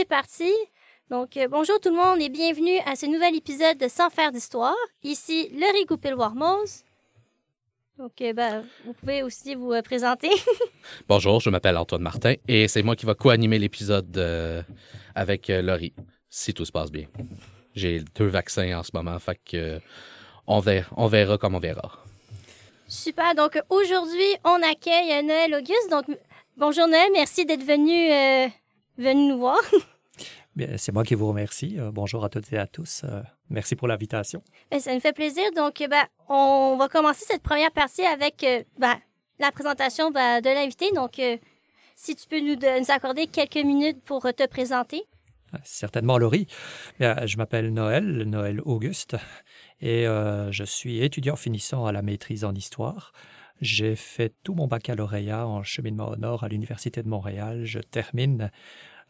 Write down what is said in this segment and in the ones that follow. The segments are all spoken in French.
c'est parti. Donc, euh, bonjour tout le monde et bienvenue à ce nouvel épisode de Sans faire d'histoire. Ici, Laurie Goupil-Warmose. Donc, euh, ben, vous pouvez aussi vous euh, présenter. Bonjour, je m'appelle Antoine Martin et c'est moi qui va co-animer l'épisode euh, avec Laurie, si tout se passe bien. J'ai deux vaccins en ce moment, fait que on, verra, on verra comme on verra. Super. Donc, aujourd'hui, on accueille Noël Auguste. Donc, bonjour Noël, merci d'être venu, euh, venu nous voir. Bien, C'est moi qui vous remercie. Euh, bonjour à toutes et à tous. Euh, merci pour l'invitation. Ben, ça nous fait plaisir. Donc, euh, ben, on va commencer cette première partie avec euh, ben, la présentation ben, de l'invité. Donc, si tu peux nous, de- nous accorder quelques minutes pour te présenter. Euh, Certainement, Laurie. Bien, je m'appelle Noël, Noël Auguste, et je suis étudiant finissant à la maîtrise en histoire. J'ai fait tout mon baccalauréat en cheminement au nord à l'Université de Montréal. Je termine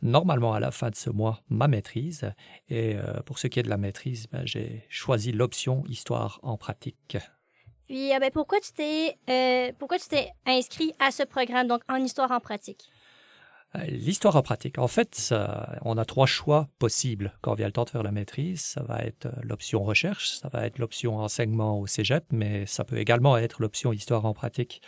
normalement à la fin de ce mois ma maîtrise. Et euh, pour ce qui est de la maîtrise, ben, j'ai choisi l'option histoire en pratique. Puis, euh, ben, pourquoi tu t'es euh, pourquoi tu t'es inscrit à ce programme, donc en histoire en pratique? L'histoire en pratique. En fait, on a trois choix possibles quand vient le temps de faire la maîtrise. Ça va être l'option recherche, ça va être l'option enseignement au cégep, mais ça peut également être l'option histoire en pratique.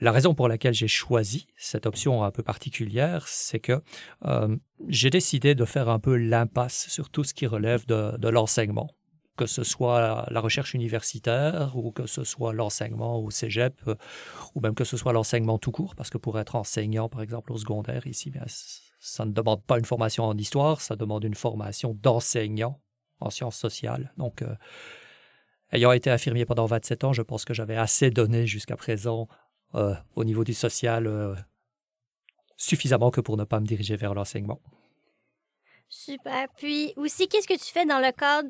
La raison pour laquelle j'ai choisi cette option un peu particulière, c'est que euh, j'ai décidé de faire un peu l'impasse sur tout ce qui relève de, de l'enseignement, que ce soit la recherche universitaire ou que ce soit l'enseignement au cégep, euh, ou même que ce soit l'enseignement tout court, parce que pour être enseignant, par exemple, au secondaire, ici, ça ne demande pas une formation en histoire, ça demande une formation d'enseignant en sciences sociales. Donc, euh, ayant été infirmier pendant 27 ans, je pense que j'avais assez donné jusqu'à présent euh, au niveau du social, euh, suffisamment que pour ne pas me diriger vers l'enseignement. Super. Puis aussi, qu'est-ce que tu fais dans le cadre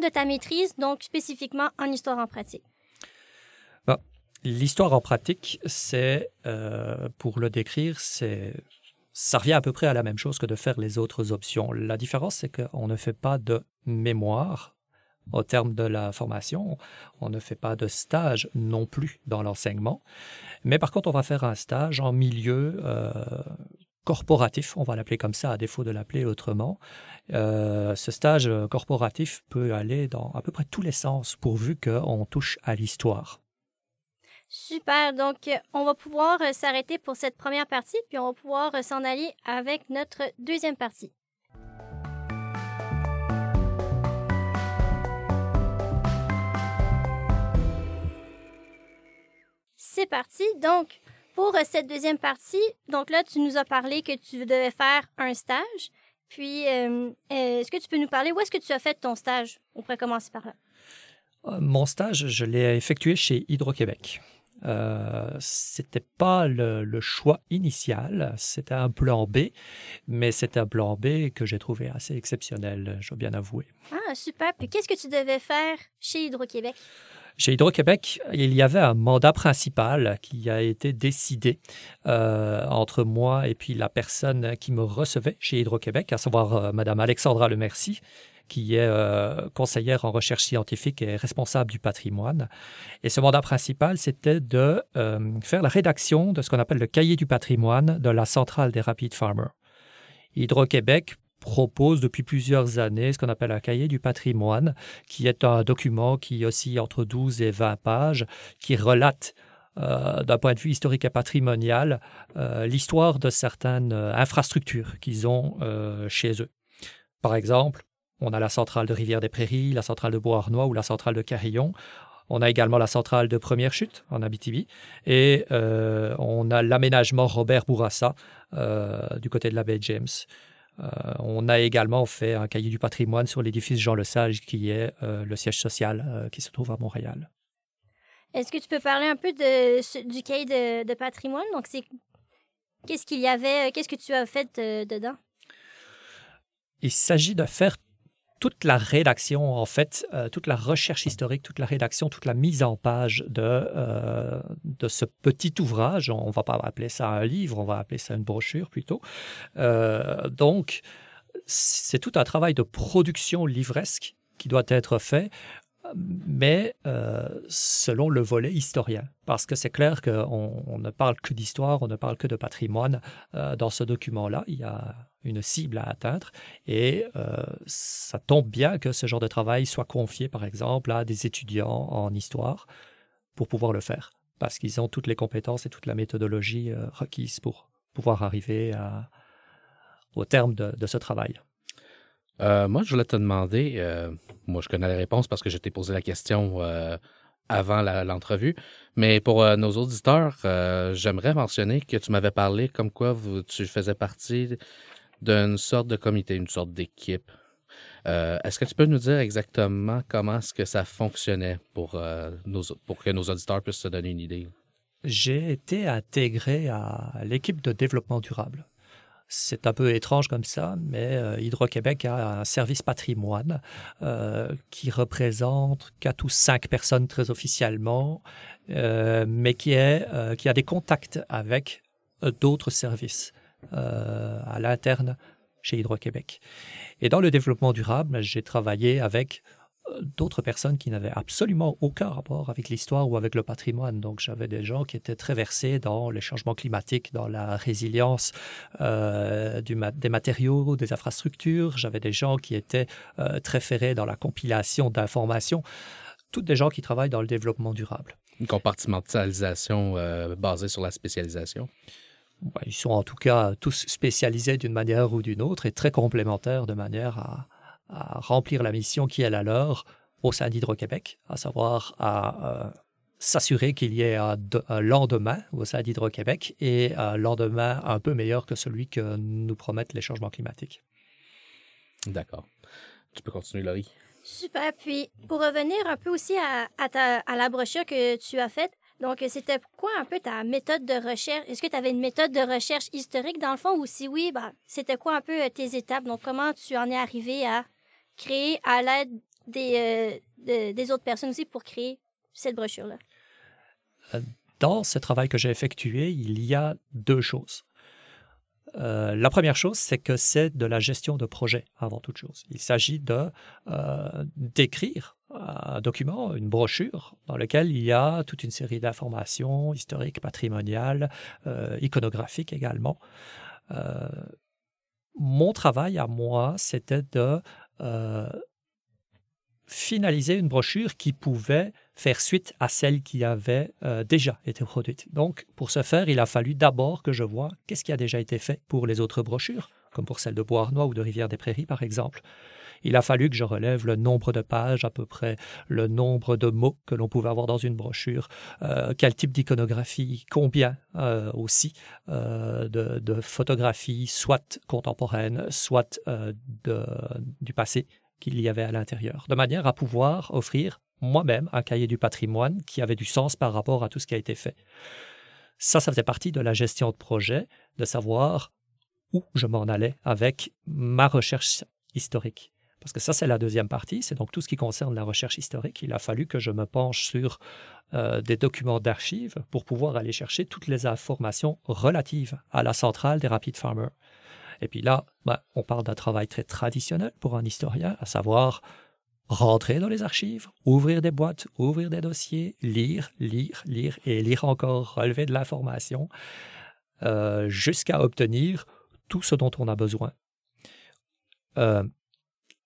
de ta maîtrise, donc spécifiquement en histoire en pratique? L'histoire en pratique, c'est, euh, pour le décrire, c'est, ça revient à peu près à la même chose que de faire les autres options. La différence, c'est qu'on ne fait pas de mémoire au terme de la formation, on ne fait pas de stage non plus dans l'enseignement, mais par contre, on va faire un stage en milieu euh, corporatif, on va l'appeler comme ça, à défaut de l'appeler autrement. Euh, ce stage corporatif peut aller dans à peu près tous les sens, pourvu qu'on touche à l'histoire. Super. Donc, on va pouvoir euh, s'arrêter pour cette première partie, puis on va pouvoir s'en aller avec notre deuxième partie. C'est parti. Donc, pour euh, cette deuxième partie, donc là, tu nous as parlé que tu devais faire un stage. Puis, euh, euh, est-ce que tu peux nous parler où est-ce que tu as fait ton stage? On pourrait commencer par là? Euh, Mon stage, je l'ai effectué chez Hydro-Québec. Euh, c'était pas le, le choix initial, c'était un plan B, mais c'est un plan B que j'ai trouvé assez exceptionnel, je dois bien avouer. Ah, super. Puis, qu'est-ce que tu devais faire chez Hydro-Québec? Chez Hydro-Québec, il y avait un mandat principal qui a été décidé euh, entre moi et puis la personne qui me recevait chez Hydro-Québec, à savoir euh, Madame Alexandra Lemercy, qui est euh, conseillère en recherche scientifique et responsable du patrimoine. Et ce mandat principal, c'était de euh, faire la rédaction de ce qu'on appelle le cahier du patrimoine de la centrale des Rapid Farmers. Hydro-Québec propose depuis plusieurs années ce qu'on appelle un cahier du patrimoine, qui est un document qui oscille entre 12 et 20 pages, qui relate euh, d'un point de vue historique et patrimonial euh, l'histoire de certaines euh, infrastructures qu'ils ont chez eux. Par exemple, on a la centrale de Rivière-des-Prairies, la centrale de Beauharnois ou la centrale de Carillon. On a également la centrale de Première Chute en Abitibi et on a l'aménagement Robert Bourassa du côté de la baie James. Euh, on a également fait un cahier du patrimoine sur l'édifice Jean Lesage, qui est euh, le siège social euh, qui se trouve à Montréal. Est-ce que tu peux parler un peu de, du cahier de, de patrimoine? Donc, c'est qu'est-ce qu'il y avait, qu'est-ce que tu as fait dedans? Il s'agit de faire toute la rédaction, en fait, euh, toute la recherche historique, toute la rédaction, toute la mise en page de, euh, ce petit ouvrage. On ne va pas appeler ça un livre, on va appeler ça une brochure plutôt. Euh, donc, c'est tout un travail de production livresque qui doit être fait. Mais euh, selon le volet historien. Parce que c'est clair qu'on on ne parle que d'histoire, on ne parle que de patrimoine. Euh, dans ce document-là, il y a une cible à atteindre et euh, ça tombe bien que ce genre de travail soit confié, par exemple, à des étudiants en histoire pour pouvoir le faire. Parce qu'ils ont toutes les compétences et toute la méthodologie requise pour pouvoir arriver au terme de ce travail. Euh, moi, je voulais te demander, euh, moi je connais la réponse parce que je t'ai posé la question euh, avant l'entrevue, mais pour nos auditeurs, j'aimerais mentionner que tu m'avais parlé comme quoi tu faisais partie d'une sorte de comité, une sorte d'équipe. est-ce que tu peux nous dire exactement comment est-ce que ça fonctionnait pour, que nos auditeurs puissent se donner une idée? J'ai été intégré à l'équipe de développement durable. C'est un peu étrange comme ça, mais euh, Hydro-Québec a un service patrimoine euh, qui représente quatre ou cinq personnes très officiellement, euh, mais qui, qui a des contacts avec d'autres services à l'interne chez Hydro-Québec. Et dans le développement durable, j'ai travaillé avec d'autres personnes qui n'avaient absolument aucun rapport avec l'histoire ou avec le patrimoine. Donc j'avais des gens qui étaient très versés dans les changements climatiques, dans la résilience euh, des matériaux, des infrastructures. J'avais des gens qui étaient euh, très ferrés dans la compilation d'informations. Toutes des gens qui travaillent dans le développement durable. Une compartimentalisation euh, basée sur la spécialisation? Ben, ils sont en tout cas tous spécialisés d'une manière ou d'une autre et très complémentaires de manière à, à remplir la mission qui est la leur au sein d'Hydro-Québec, à savoir à euh, s'assurer qu'il y ait un, lendemain au sein d'Hydro-Québec et un lendemain un peu meilleur que celui que nous promettent les changements climatiques. D'accord. Tu peux continuer, Laurie. Super. Puis, pour revenir un peu aussi à, à la brochure que tu as faite, donc, c'était quoi un peu ta méthode de recherche? Est-ce que tu avais une méthode de recherche historique dans le fond? Ou si oui, bah, c'était quoi un peu euh, tes étapes? Donc, comment tu en es arrivé à créer à l'aide des, euh, des autres personnes aussi pour créer cette brochure-là? Euh, dans ce travail que j'ai effectué, il y a deux choses. la première chose, c'est que c'est de la gestion de projet avant toute chose. Il s'agit de d'écrire un document, une brochure, dans lequel il y a toute une série d'informations historiques, patrimoniales, euh, iconographiques également. Euh, mon travail à moi, c'était de euh, finaliser une brochure qui pouvait faire suite à celle qui avait déjà été produite. Donc, pour ce faire, il a fallu d'abord que je vois qu'est-ce qui a déjà été fait pour les autres brochures, comme pour celle de Beauharnois ou de Rivière des Prairies, par exemple. Il a fallu que je relève le nombre de pages, à peu près le nombre de mots que l'on pouvait avoir dans une brochure, euh, quel type d'iconographie, combien euh, aussi euh, de, photographies, soit contemporaines, soit du passé qu'il y avait à l'intérieur, de manière à pouvoir offrir moi-même un cahier du patrimoine qui avait du sens par rapport à tout ce qui a été fait. Ça, ça faisait partie de la gestion de projet, de savoir où je m'en allais avec ma recherche historique. Parce que ça, c'est la deuxième partie, c'est donc tout ce qui concerne la recherche historique. Il a fallu que je me penche sur euh, des documents d'archives pour pouvoir aller chercher toutes les informations relatives à la centrale des Rapid Farmers. Et puis là, ben, on parle d'un travail très traditionnel pour un historien, à savoir rentrer dans les archives, ouvrir des boîtes, ouvrir des dossiers, lire, lire, lire et lire encore, relever de l'information, euh, jusqu'à obtenir tout ce dont on a besoin. Euh,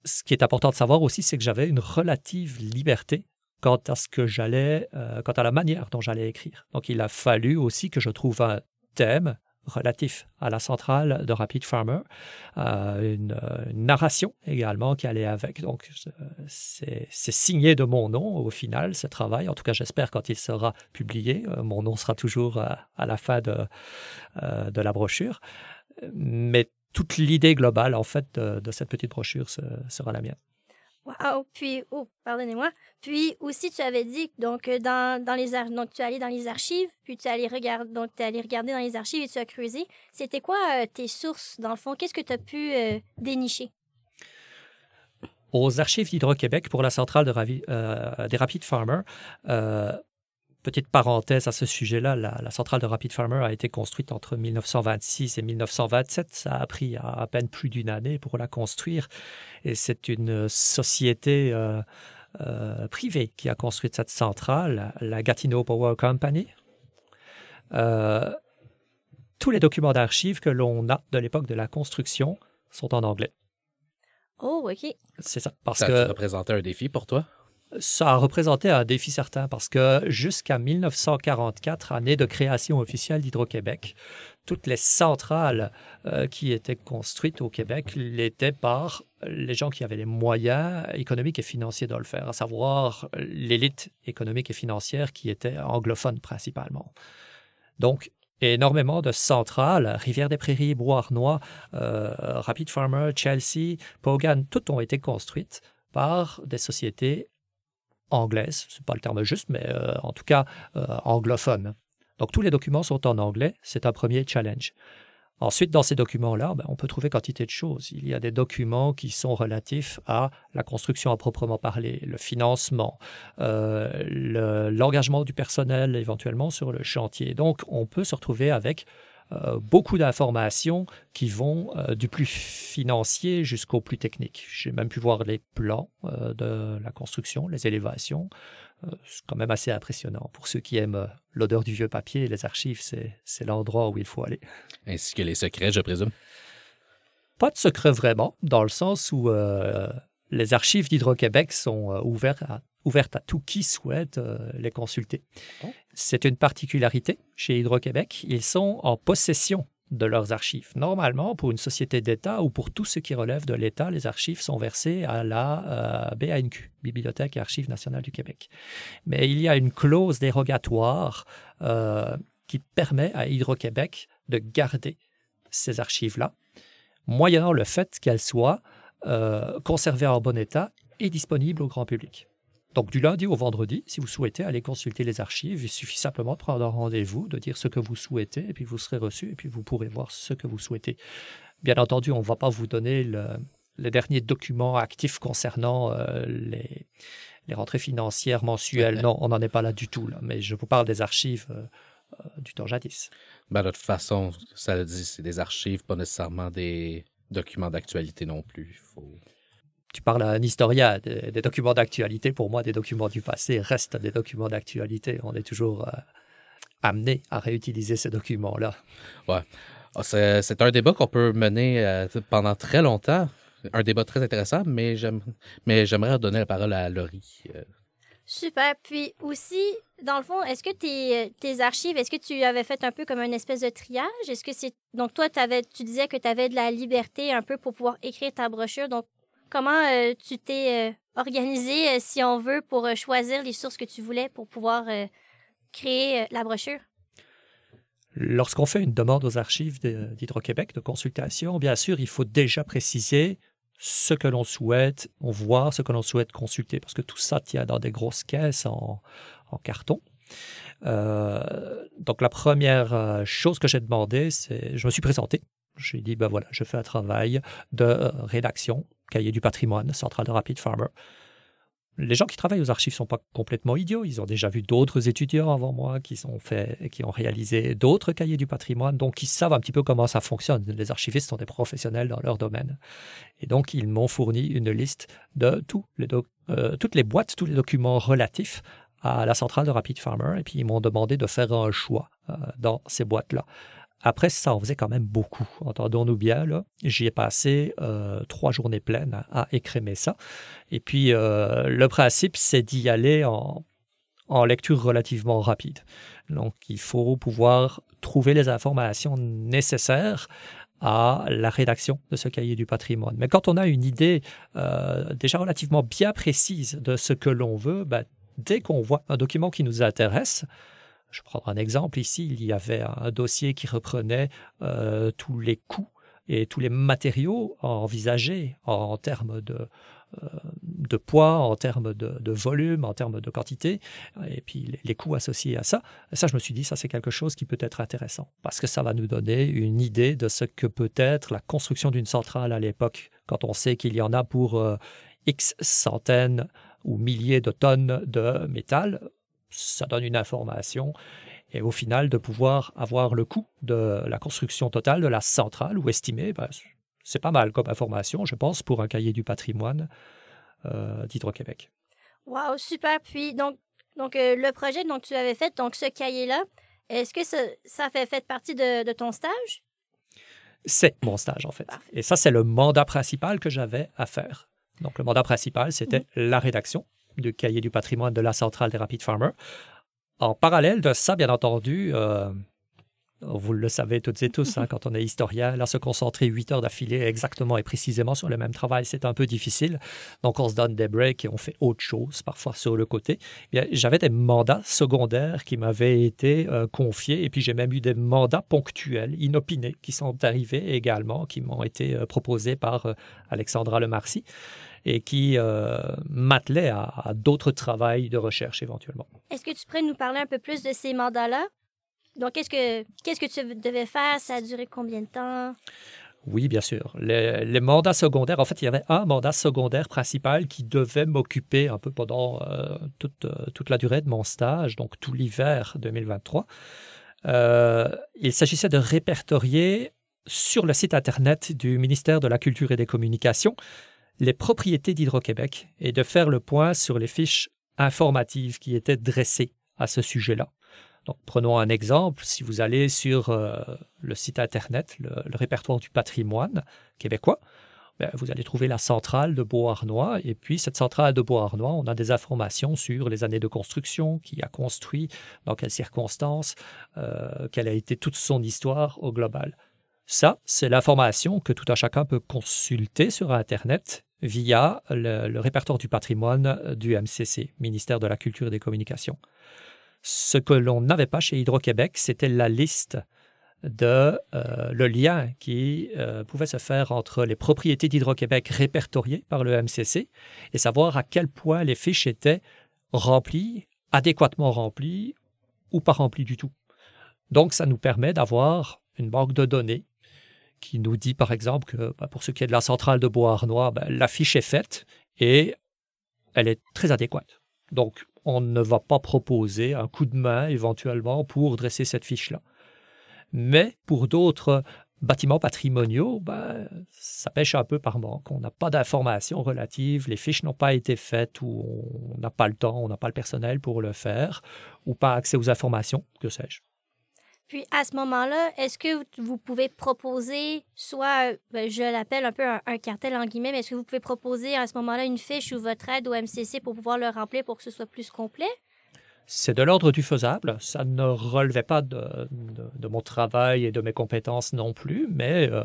ce qui est important de savoir aussi, c'est que j'avais une relative liberté quant à ce que j'allais, euh, quant à la manière dont j'allais écrire. Donc, il a fallu aussi que je trouve un thème relatif à la centrale de Rapid Farmer, euh, une, narration également qui allait avec. Donc, c'est signé de mon nom au final, ce travail. En tout cas, j'espère quand il sera publié. Euh, mon nom sera toujours à, la fin de, de la brochure. Mais toute l'idée globale, en fait, de, cette petite brochure sera la mienne. Wow! Puis, oh, pardonnez-moi. Puis aussi, tu avais dit donc euh, dans, dans les donc tu es allé dans les archives, puis tu es allé regarder donc tu es allé regarder dans les archives et tu as creusé. C'était quoi euh, tes sources dans le fond? Qu'est-ce que tu as pu euh, dénicher? Aux archives d'Hydro-Québec pour la centrale de des Rapid Farmers, Petite parenthèse à ce sujet-là, la, centrale de Rapid Farmer a été construite entre 1926 et 1927. Ça a pris à, peine plus d'une année pour la construire. Et c'est une société euh, euh, privée qui a construit cette centrale, la Gatineau Power Company. Euh, tous les documents d'archives que l'on a de l'époque de la construction sont en anglais. Oh, OK. C'est ça. Parce Ça que a représenté un défi pour toi? Ça a représenté un défi certain parce que jusqu'à 1944, année de création officielle d'Hydro-Québec, toutes les centrales euh, qui étaient construites au Québec l'étaient par les gens qui avaient les moyens économiques et financiers de le faire, à savoir l'élite économique et financière qui était anglophone principalement. Donc, énormément de centrales, Rivière des Prairies, Bois-Arnois, euh, Rapid Farmer, Chelsea, Pogan, toutes ont été construites par des sociétés anglaises, c'est pas le terme juste, mais euh, en tout cas euh, anglophones. Donc tous les documents sont en anglais, c'est un premier challenge. Ensuite, dans ces documents-là, ben, on peut trouver quantité de choses. Il y a des documents qui sont relatifs à la construction à proprement parler, le financement, euh, le- l'engagement du personnel éventuellement sur le chantier. Donc, on peut se retrouver avec beaucoup d'informations qui vont euh, du plus financier jusqu'au plus technique. J'ai même pu voir les plans euh, de la construction, les élévations. Euh, c'est quand même assez impressionnant. Pour ceux qui aiment euh, l'odeur du vieux papier, les archives, c'est c'est l'endroit où il faut aller. Ainsi que les secrets, je présume? Pas de secret vraiment, dans le sens où euh, les archives d'Hydro-Québec sont euh, ouvertes, à, ouvertes à tout qui souhaite euh, les consulter. Oh. C'est une particularité chez Hydro-Québec. Ils sont en possession de leurs archives. Normalement, pour une société d'État ou pour tout ce qui relève de l'État, les archives sont versées à la euh, BANQ, Bibliothèque et Archives nationales du Québec. Mais il y a une clause dérogatoire euh, qui permet à Hydro-Québec de garder ces archives-là moyennant le fait qu'elles soient euh, conservées en bon état et disponibles au grand public. Donc du lundi au vendredi, si vous souhaitez aller consulter les archives, il suffit simplement de prendre un rendez-vous, de dire ce que vous souhaitez, et puis vous serez reçu, et puis vous pourrez voir ce que vous souhaitez. Bien entendu, on ne va pas vous donner le, les derniers documents actifs concernant euh, les, les rentrées financières mensuelles. Non, on n'en est pas là du tout, là. mais je vous parle des archives euh, euh, du temps jadis. Ben, de toute façon, ça le dit, c'est des archives, pas nécessairement des documents d'actualité non plus. Faut... tu parles à un historien, des, des documents d'actualité, pour moi, des documents du passé restent des documents d'actualité. On est toujours euh, amené à réutiliser ces documents-là. Ah, C'est c'est un débat qu'on peut mener euh, pendant très longtemps. Un débat très intéressant, mais j'aime- mais j'aimerais donner la parole à Laurie. Euh, Super. Puis aussi, dans le fond, est-ce que tes, tes archives, est-ce que tu avais fait un peu comme une espèce de triage? Est-ce que c'est. Donc, toi, t'avais- tu disais que tu avais de la liberté un peu pour pouvoir écrire ta brochure. Donc, comment euh, tu t'es euh, organisé, euh, si on veut, pour choisir les sources que tu voulais pour pouvoir créer la brochure? Lorsqu'on fait une demande aux archives d'Hydro-Québec de consultation, bien sûr, il faut déjà préciser ce que l'on souhaite voir, ce que l'on souhaite consulter, parce que tout ça tient dans des grosses caisses en, carton. Donc la première chose que j'ai demandé, c'est, je me suis présenté. J'ai dit, ben voilà, je fais un travail de rédaction, cahier du patrimoine, centrale de Rapid Farmer. Les gens qui travaillent aux archives sont pas complètement idiots. Ils ont déjà vu d'autres étudiants avant moi qui, sont fait, qui ont réalisé d'autres cahiers du patrimoine, donc ils savent un petit peu comment ça fonctionne. Les archivistes sont des professionnels dans leur domaine. Et donc, ils m'ont fourni une liste de euh, toutes les boîtes, tous les documents relatifs à la centrale de Rapid Farmer. Et puis, ils m'ont demandé de faire un choix euh, dans ces boîtes-là. Après, ça en faisait quand même beaucoup. Entendons-nous bien, là. J'y ai passé euh, trois journées pleines à, écrémer ça. Et puis, euh, le principe, c'est d'y aller en, en lecture relativement rapide. Donc, il faut pouvoir trouver les informations nécessaires à la rédaction de ce cahier du patrimoine. Mais quand on a une idée euh, déjà relativement bien précise de ce que l'on veut, ben, dès qu'on voit un document qui nous intéresse, je prendre un exemple ici, il y avait un dossier qui reprenait euh, tous les coûts et tous les matériaux envisagés en termes de, euh, poids, en termes de, volume, en termes de quantité, et puis les, coûts associés à ça. Ça, je me suis dit, ça c'est quelque chose qui peut être intéressant, parce que ça va nous donner une idée de ce que peut être la construction d'une centrale à l'époque, quand on sait qu'il y en a pour euh, X centaines ou milliers de tonnes de métal. Ça donne une information et au final de pouvoir avoir le coût de la construction totale de la centrale ou estimé, ben, c'est pas mal comme information, je pense, pour un cahier du patrimoine euh, d'Hydro-Québec. Wow, super. Puis, donc, donc euh, le projet que tu avais fait, donc ce cahier-là, est-ce que ça, ça fait, fait partie de, de ton stage? C'est mon stage, en fait. Et ça, c'est le mandat principal que j'avais à faire. Donc, le mandat principal, c'était mhm. la rédaction du cahier du patrimoine de la centrale des Rapid Farmers. En parallèle de ça, bien entendu, euh, vous le savez toutes et tous, hein, quand on est historien, là, se concentrer huit heures d'affilée exactement et précisément sur le même travail, c'est un peu difficile. Donc, on se donne des breaks et on fait autre chose, parfois sur le côté. J'avais des mandats secondaires qui m'avaient été euh, confiés et puis j'ai même eu des mandats ponctuels, inopinés, qui sont arrivés également, qui m'ont été euh, proposés par Alexandra Lemarcy et qui m'attelaient à, à d'autres travails de recherche éventuellement. Est-ce que tu pourrais nous parler un peu plus de ces mandats-là? Donc, qu'est-ce que, qu'est-ce que tu devais faire? Ça a duré combien de temps? Oui, bien sûr. Les, mandats secondaires, en fait, il y avait un mandat secondaire principal qui devait m'occuper un peu pendant euh, toute, euh, toute, la durée de mon stage, donc tout l'hiver 2023. Euh, il s'agissait de répertorier sur le site Internet du ministère de la Culture et des Communications les propriétés d'Hydro-Québec et de faire le point sur les fiches informatives qui étaient dressées à ce sujet-là. Donc, prenons un exemple. Si vous allez sur euh, le site Internet, le, répertoire du patrimoine québécois, ben, vous allez trouver la centrale de Beauharnois. Et puis, cette centrale de Beauharnois, on a des informations sur les années de construction, qui a construit, dans quelles circonstances, euh, quelle a été toute son histoire au global. Ça, c'est l'information que tout un chacun peut consulter sur Internet via le répertoire du patrimoine du MCC, ministère de la Culture et des Communications. Ce que l'on n'avait pas chez Hydro-Québec, c'était la liste de euh, le lien qui euh, pouvait se faire entre les propriétés d'Hydro-Québec répertoriées par le MCC et savoir à quel point les fiches étaient remplies, adéquatement remplies ou pas remplies du tout. Donc, ça nous permet d'avoir une banque de données qui nous dit, par exemple, que bah, pour ce qui est de la centrale de Beauharnois, bah, la fiche est faite et elle est très adéquate. Donc, on ne va pas proposer un coup de main éventuellement pour dresser cette fiche-là. Mais pour d'autres bâtiments patrimoniaux, ben, ça pêche un peu par manque. On n'a pas d'informations relatives, les fiches n'ont pas été faites ou on n'a pas le temps, on n'a pas le personnel pour le faire, ou pas accès aux informations, que sais-je. Puis à ce moment-là, est-ce que vous pouvez proposer, soit, ben, je l'appelle un peu un, cartel en guillemets, mais est-ce que vous pouvez proposer à ce moment-là une fiche ou votre aide au MCC pour pouvoir le remplir pour que ce soit plus complet? C'est de l'ordre du faisable. Ça ne relevait pas de, mon travail et de mes compétences non plus, mais euh,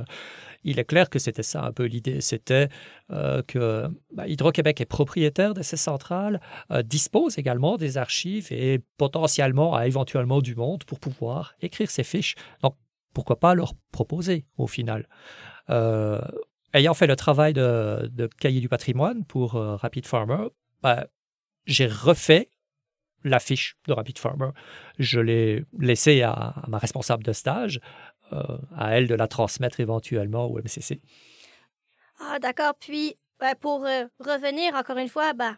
il est clair que c'était ça un peu l'idée. C'était euh, que bah, Hydro-Québec est propriétaire de ces centrales, euh, dispose également des archives et potentiellement a éventuellement du monde pour pouvoir écrire ces fiches. Donc, pourquoi pas leur proposer au final Ayant fait le travail de, cahier du patrimoine pour Rapid Farmer, bah, j'ai refait la fiche de Rapid Farmer. Je l'ai laissée à, ma responsable de stage, euh, à elle de la transmettre éventuellement au MCC. Ah, d'accord. Puis, pour euh, revenir encore une fois bah,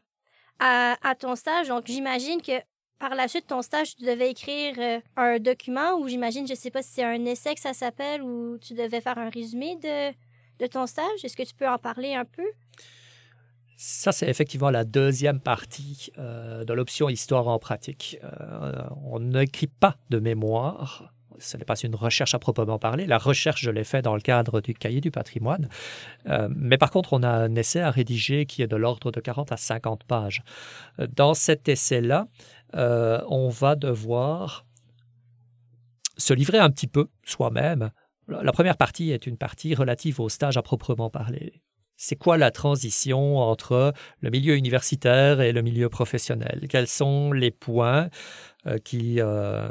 à, ton stage, donc j'imagine que par la suite, ton stage, tu devais écrire euh, un document ou j'imagine, je ne sais pas si c'est un essai que ça s'appelle ou tu devais faire un résumé de, de ton stage. Est-ce que tu peux en parler un peu? Ça, c'est effectivement la deuxième partie euh, de l'option histoire en pratique. Euh, on n'écrit pas de mémoire. Ce n'est pas une recherche à proprement parler. La recherche, je l'ai fait dans le cadre du cahier du patrimoine. Euh, mais par contre, on a un essai à rédiger qui est de l'ordre de 40 à 50 pages. Dans cet essai-là, on va devoir se livrer un petit peu soi-même. La première partie est une partie relative au stage à proprement parler c'est quoi la transition entre le milieu universitaire et le milieu professionnel? Quels sont les points euh, qui, euh,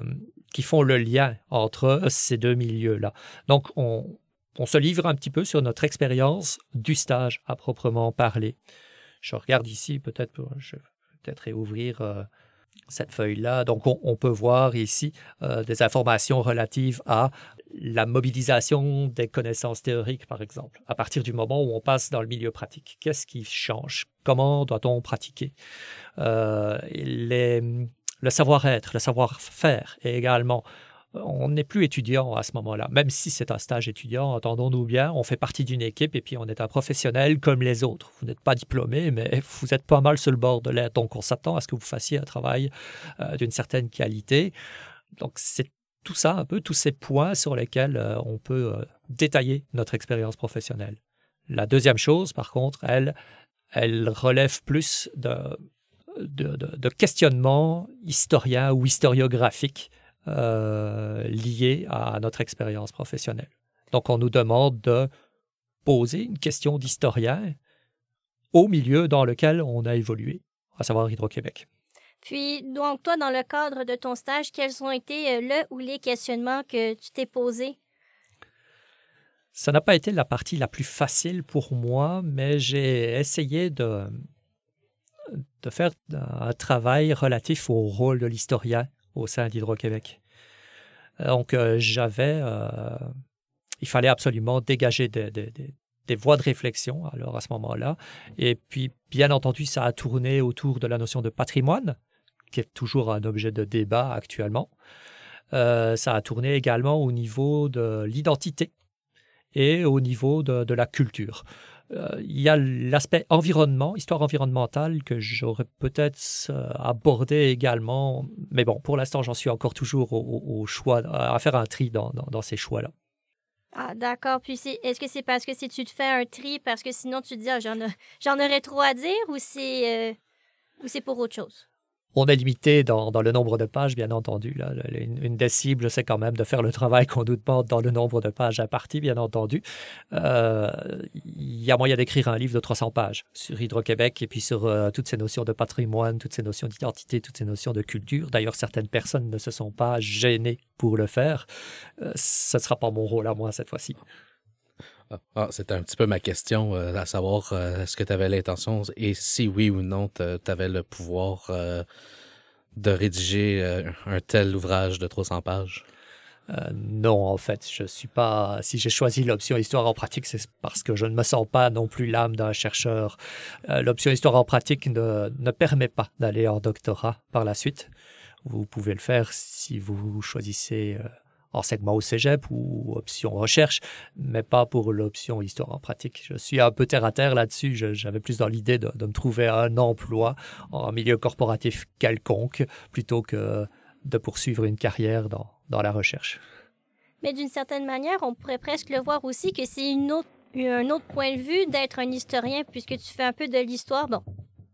qui font le lien entre ces deux milieux-là Donc, on, se livre un petit peu sur notre expérience du stage à proprement parler. Je regarde ici, peut-être, je vais peut-être réouvrir euh, cette feuille-là. Donc, on, peut voir ici des informations relatives à la mobilisation des connaissances théoriques, par exemple, à partir du moment où on passe dans le milieu pratique. Qu'est-ce qui change? Comment doit-on pratiquer? Euh, Le savoir-être, le savoir-faire également. on n'est plus étudiant à ce moment-là. Même si c'est un stage étudiant, entendons-nous bien, on fait partie d'une équipe et puis on est un professionnel comme les autres. Vous n'êtes pas diplômé, mais vous êtes pas mal sur le bord de l'air. Donc on s'attend à ce que vous fassiez un travail euh, d'une certaine qualité. Donc c'est tout ça, un peu tous ces points sur lesquels euh, on peut euh, détailler notre expérience professionnelle. La deuxième chose, par contre, elle, elle relève plus de, de, de, questionnements historiens ou historiographiques euh, liés à notre expérience professionnelle. Donc, on nous demande de poser une question d'historien au milieu dans lequel on a évolué, à savoir Hydro-Québec. Puis, donc, toi, dans le cadre de ton stage, quels ont été euh, le ou les questionnements que tu t'es posés? Ça n'a pas été la partie la plus facile pour moi, mais j'ai essayé de, de faire un travail relatif au rôle de l'historien au sein d'Hydro-Québec. Donc, euh, j'avais. Euh, il fallait absolument dégager des, des, voies de réflexion alors à ce moment-là. Et puis, bien entendu, ça a tourné autour de la notion de patrimoine, qui est toujours un objet de débat actuellement. Euh, ça a tourné également au niveau de l'identité et au niveau de, de la culture. Euh, il y a l'aspect environnement, histoire environnementale, que j'aurais peut-être euh, abordé également. Mais bon, pour l'instant, j'en suis encore toujours au, choix, à faire un tri dans, dans, ces choix-là. Ah, d'accord. Puis, est-ce que c'est parce que si tu te fais un tri, parce que sinon tu te dis, ah, j'en aurais trop à dire, ou c'est euh, ou c'est pour autre chose? On est limité dans, le nombre de pages, bien entendu. Une, des cibles, c'est quand même de faire le travail qu'on nous demande dans le nombre de pages imparties, bien entendu. Euh, il y a moyen d'écrire un livre de 300 pages sur Hydro-Québec et puis sur euh, toutes ces notions de patrimoine, toutes ces notions d'identité, toutes ces notions de culture. D'ailleurs, certaines personnes ne se sont pas gênées pour le faire. Euh, ce ne sera pas mon rôle à moi cette fois-ci. Ah, ah, c'était un petit peu ma question, euh, à savoir euh, est-ce que tu avais l'intention et si oui ou non tu avais le pouvoir euh, de rédiger un tel ouvrage de 300 pages? non, en fait, je suis pas. Si j'ai choisi l'option histoire en pratique, c'est parce que je ne me sens pas non plus l'âme d'un chercheur. l'option histoire en pratique ne, ne permet pas d'aller en doctorat par la suite. Vous pouvez le faire si vous choisissez enseignement au cégep ou option recherche, mais pas pour l'option histoire en pratique. Je suis un peu terre à terre là-dessus. J'avais plus dans l'idée de, me trouver un emploi en milieu corporatif quelconque plutôt que de poursuivre une carrière dans, dans la recherche. Mais d'une certaine manière, on pourrait presque le voir aussi que c'est une autre, un autre point de vue d'être un historien puisque tu fais un peu de l'histoire. Bon,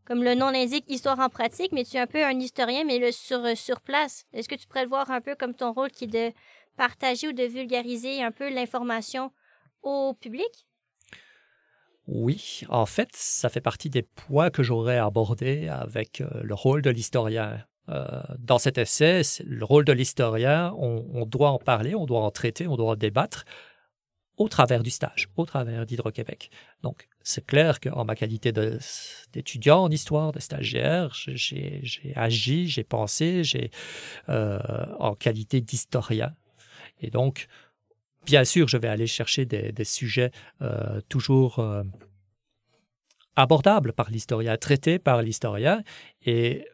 comme le nom l'indique, histoire en pratique, mais tu es un peu un historien, mais le sur, sur place. Est-ce que tu pourrais le voir un peu comme ton rôle qui est de partager ou de vulgariser un peu l'information au public? Oui, en fait, ça fait partie des points que j'aurais abordés avec euh, le rôle de l'historien. Euh, dans cet essai, le rôle de l'historien, on, doit en parler, on doit en traiter, on doit en débattre au travers du stage, au travers d'Hydro-Québec. Donc, c'est clair qu'en ma qualité d'étudiant en histoire, de stagiaire, j'ai agi, j'ai pensé, j'ai euh, en qualité d'historien, et donc, bien sûr, je vais aller chercher des, sujets euh, toujours euh, abordables par l'historien, traités par l'historien. Et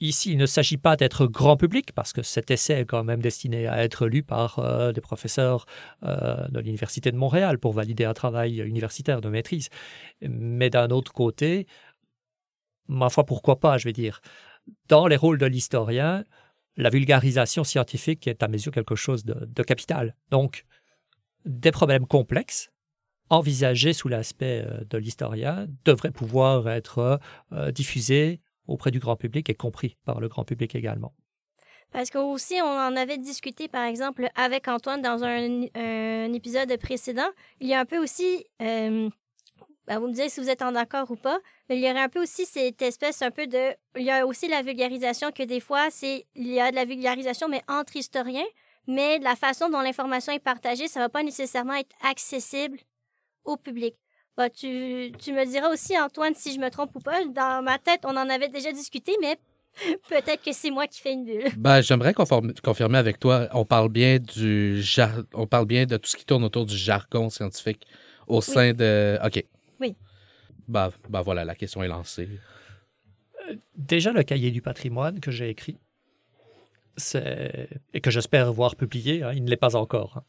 ici, il ne s'agit pas d'être grand public, parce que cet essai est quand même destiné à être lu par euh, des professeurs de l'Université de Montréal pour valider un travail universitaire de maîtrise. Mais d'un autre côté, ma foi, pourquoi pas, je vais dire. Dans les rôles de l'historien, la vulgarisation scientifique est à mes yeux quelque chose de, capital. Donc, des problèmes complexes envisagés sous l'aspect euh, de l'historien devraient pouvoir être euh, diffusés auprès du grand public et compris par le grand public également. Parce qu'aussi, on en avait discuté, par exemple, avec Antoine dans un, épisode précédent. Il y a un peu aussi euh, ben, vous me direz si vous êtes en accord ou pas, mais il y aurait un peu aussi cette espèce un peu de... Il y a aussi la vulgarisation que des fois, c'est il y a de la vulgarisation, mais entre historiens, mais la façon dont l'information est partagée, ça va pas nécessairement être accessible au public. Bah, tu, tu me diras aussi, Antoine, si je me trompe ou pas. Dans ma tête, on en avait déjà discuté, mais peut-être que c'est moi qui fais une bulle. Ben, j'aimerais confirmer avec toi. On parle bien du on parle bien de tout ce qui tourne autour du jargon scientifique au sein de. OK. Oui. Bah, bah voilà, la question est lancée. Euh, déjà, le cahier du patrimoine que j'ai écrit et que j'espère voir publié. Hein, il ne l'est pas encore. Hein.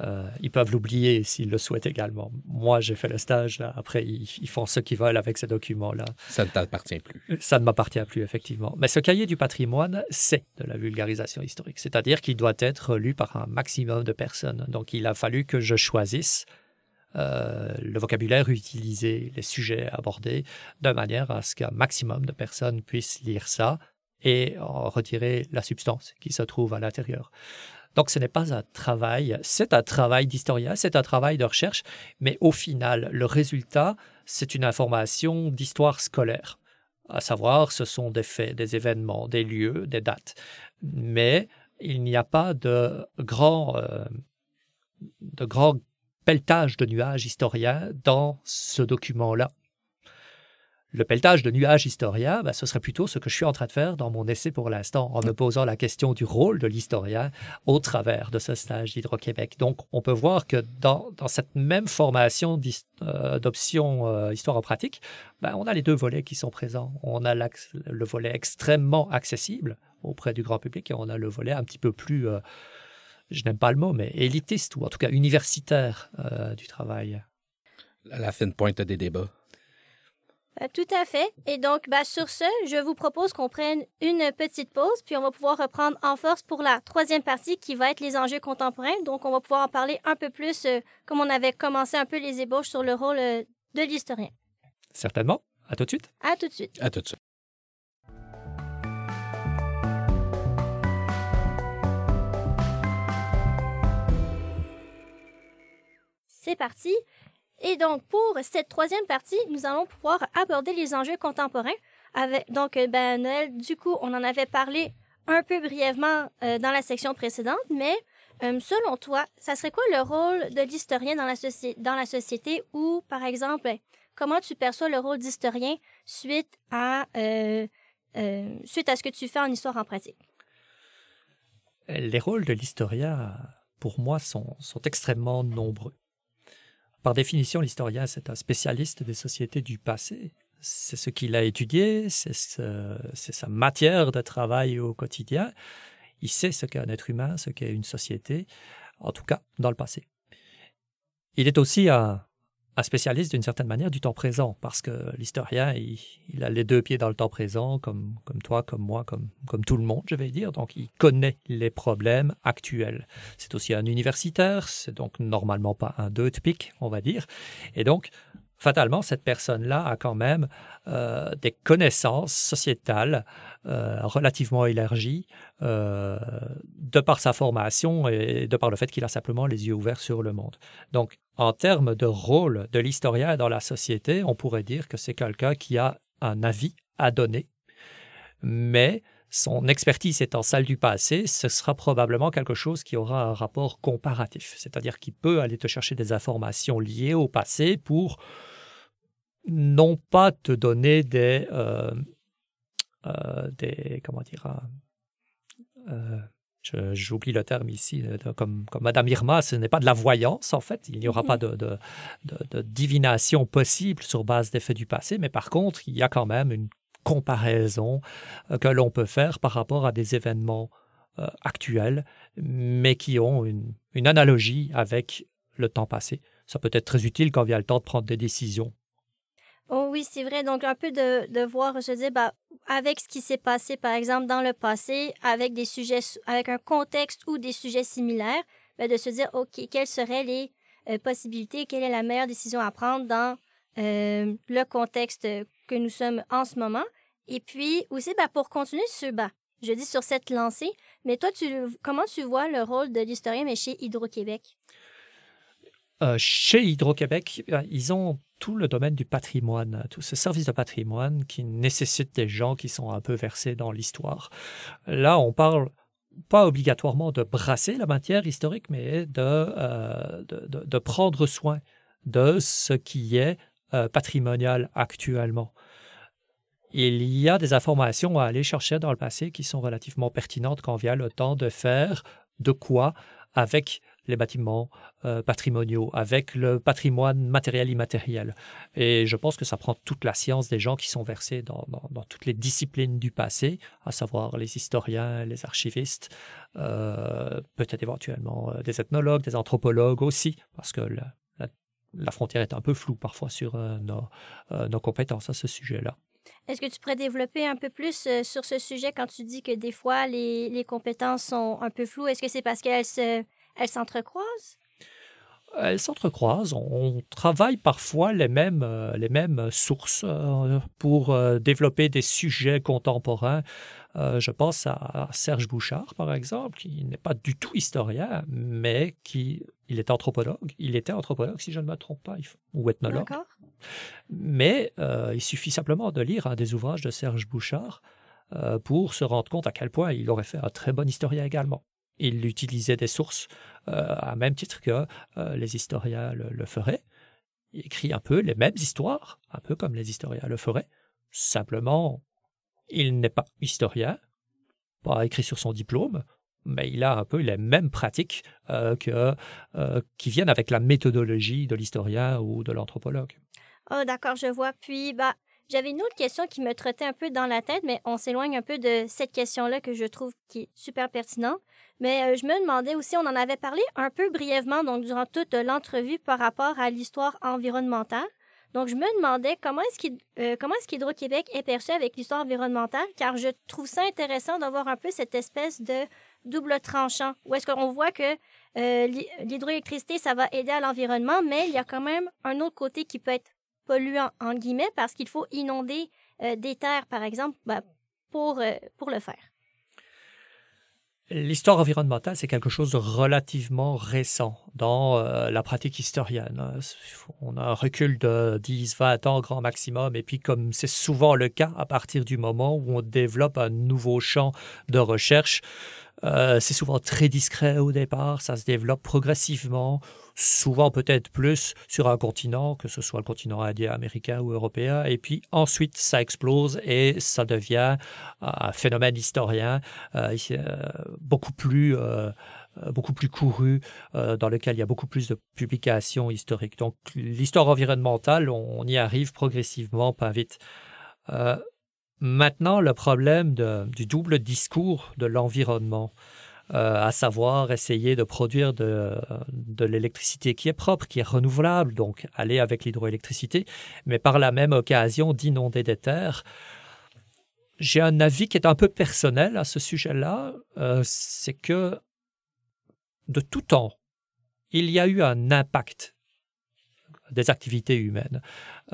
Euh, ils peuvent l'oublier s'ils le souhaitent également. Moi, j'ai fait le stage. Là. Après, ils, font ce qu'ils veulent avec ces documents-là. Ça ne t'appartient plus. Ça ne m'appartient plus, effectivement. Mais ce cahier du patrimoine, c'est de la vulgarisation historique. C'est-à-dire qu'il doit être lu par un maximum de personnes. Donc, il a fallu que je choisisse euh, le vocabulaire utilisé, les sujets abordés, de manière à ce qu'un maximum de personnes puissent lire ça et en retirer la substance qui se trouve à l'intérieur. Donc ce n'est pas un travail, c'est un travail d'historien, c'est un travail de recherche, mais au final, le résultat, c'est une information d'histoire scolaire. À savoir, ce sont des faits, des événements, des lieux, des dates. Mais il n'y a pas de grand, euh, de grand pelletage de nuages historiens dans ce document-là. Le pelletage de nuages historiens, ben, ce serait plutôt ce que je suis en train de faire dans mon essai pour l'instant, en me posant la question du rôle de l'historien au travers de ce stage d'Hydro-Québec. Donc, on peut voir que dans, cette même formation euh, d'option euh, histoire en pratique, ben, on a les deux volets qui sont présents. On a le volet extrêmement accessible auprès du grand public et on a le volet un petit peu plus, euh, je n'aime pas le mot, mais élitiste ou en tout cas universitaire du travail. la fine pointe des débats. Ben, tout à fait. Et donc, ben, sur ce, je vous propose qu'on prenne une petite pause, puis on va pouvoir reprendre en force pour la troisième partie qui va être les enjeux contemporains. Donc, on va pouvoir en parler un peu plus, euh, comme on avait commencé un peu les ébauches sur le rôle euh, de l'historien. Certainement. À tout de suite. À tout de suite. À tout de suite. C'est parti. Et donc, pour cette troisième partie, nous allons pouvoir aborder les enjeux contemporains. Avec, donc, euh, ben, Noël, du coup, on en avait parlé un peu brièvement euh, dans la section précédente, mais euh, selon toi, ça serait quoi le rôle de l'historien dans, la dans la société ou, par exemple, comment tu perçois le rôle d'historien suite à, suite à ce que tu fais en histoire en pratique? Les rôles de l'historien, pour moi, sont extrêmement nombreux. Par définition, l'historien, c'est un spécialiste des sociétés du passé. C'est ce qu'il a étudié, c'est sa matière de travail au quotidien. Il sait ce qu'est un être humain, ce qu'est une société, en tout cas dans le passé. Il est aussi un, un spécialiste d'une certaine manière du temps présent, parce que l'historien, il, a les deux pieds dans le temps présent, comme, comme toi, comme moi, comme, comme tout le monde, je vais dire. Donc, il connaît les problèmes actuels. C'est aussi un universitaire, c'est donc normalement pas un deux pic, on va dire. Et donc, fatalement, cette personne-là a quand même euh, des connaissances sociétales euh, relativement élargies euh, de par sa formation et de par le fait qu'il a simplement les yeux ouverts sur le monde. Donc, en termes de rôle de l'historien dans la société, on pourrait dire que c'est quelqu'un qui a un avis à donner, mais son expertise étant celle du passé, ce sera probablement quelque chose qui aura un rapport comparatif, c'est-à-dire qu'il peut aller te chercher des informations liées au passé pour non pas te donner des, euh, euh, comment dire, euh, j'oublie le terme ici, comme, comme Madame Irma, ce n'est pas de la voyance en fait, il n'y aura pas de, de, de, divination possible sur base des faits du passé, mais par contre, il y a quand même une comparaison que l'on peut faire par rapport à des événements actuels, mais qui ont une, une analogie avec le temps passé. Ça peut être très utile quand vient le temps de prendre des décisions Oh oui, c'est vrai. Donc, un peu de, de voir, je dis, bah, avec ce qui s'est passé, par exemple, dans le passé, avec des sujets, avec un contexte ou des sujets similaires, ben, de se dire, OK, quelles seraient les euh, possibilités, quelle est la meilleure décision à prendre dans euh, le contexte que nous sommes en ce moment. Et puis aussi, ben, pour continuer sur, ben, je dis sur cette lancée, mais toi, tu, comment tu vois le rôle de l'historien, mais chez Hydro-Québec? Euh, chez Hydro-Québec, ils ont tout le domaine du patrimoine, tous ces services de patrimoine qui nécessitent des gens qui sont un peu versés dans l'histoire. Là, on parle pas obligatoirement de brasser la matière historique, mais de, euh, de, prendre soin de ce qui est euh, patrimonial actuellement. Il y a des informations à aller chercher dans le passé qui sont relativement pertinentes quand vient le temps de faire de quoi avec les bâtiments euh, patrimoniaux, avec le patrimoine matériel immatériel. Et je pense que ça prend toute la science des gens qui sont versés dans, toutes les disciplines du passé, à savoir les historiens, les archivistes, euh, peut-être éventuellement des ethnologues, des anthropologues aussi, parce que la, frontière est un peu floue parfois sur nos, compétences à ce sujet-là. Est-ce que tu pourrais développer un peu plus euh, sur ce sujet quand tu dis que des fois les, les compétences sont un peu floues? Est-ce que c'est parce qu'elles se, elles s'entrecroisent? Elles s'entrecroisent. On travaille parfois les mêmes, euh, les mêmes sources euh, pour développer des sujets contemporains. je pense à Serge Bouchard, par exemple, qui n'est pas du tout historien, mais qui il est anthropologue. Il était anthropologue, si je ne me trompe pas, ou ethnologue. Mais euh, il suffit simplement de lire un des ouvrages de Serge Bouchard euh, pour se rendre compte à quel point il aurait fait un très bon historien également. Il utilisait des sources euh, à même titre que les historiens le, feraient. Il écrit un peu les mêmes histoires, un peu comme les historiens le feraient. Simplement, il n'est pas historien, pas écrit sur son diplôme, mais il a un peu les mêmes pratiques que, qui viennent avec la méthodologie de l'historien ou de l'anthropologue. Oh, d'accord, je vois. Puis, bah, j'avais une autre question qui me trottait un peu dans la tête, mais on s'éloigne un peu de cette question-là que je trouve qui est super pertinente. Mais euh, je me demandais aussi, on en avait parlé un peu brièvement, donc durant toute l'entrevue par rapport à l'histoire environnementale. Donc, je me demandais comment est-ce euh, qu'Hydro-Québec est perçu avec l'histoire environnementale, car je trouve ça intéressant d'avoir un peu cette espèce de double tranchant, où est-ce qu'on voit que euh, l'hydroélectricité, ça va aider à l'environnement, mais il y a quand même un autre côté qui peut être polluant, en guillemets, parce qu'il faut inonder euh, des terres, par exemple, ben, pour, euh, pour le faire. L'histoire environnementale, c'est quelque chose de relativement récent dans euh, la pratique historienne. On a un recul de 10-20 ans grand maximum, et puis comme c'est souvent le cas à partir du moment où on développe un nouveau champ de recherche, c'est souvent très discret au départ, ça se développe progressivement souvent peut-être plus sur un continent, que ce soit le continent indien, américain ou européen, et puis ensuite ça explose et ça devient un phénomène historien euh, euh, beaucoup plus euh, beaucoup plus couru, dans lequel il y a beaucoup plus de publications historiques. Donc l'histoire environnementale, on, y arrive progressivement, pas vite. maintenant, le problème du double discours de l'environnement. Euh, à savoir essayer de produire de, l'électricité qui est propre, qui est renouvelable, donc aller avec l'hydroélectricité, mais par la même occasion d'inonder des terres. J'ai un avis qui est un peu personnel à ce sujet-là, euh, c'est que de tout temps, il y a eu un impact des activités humaines.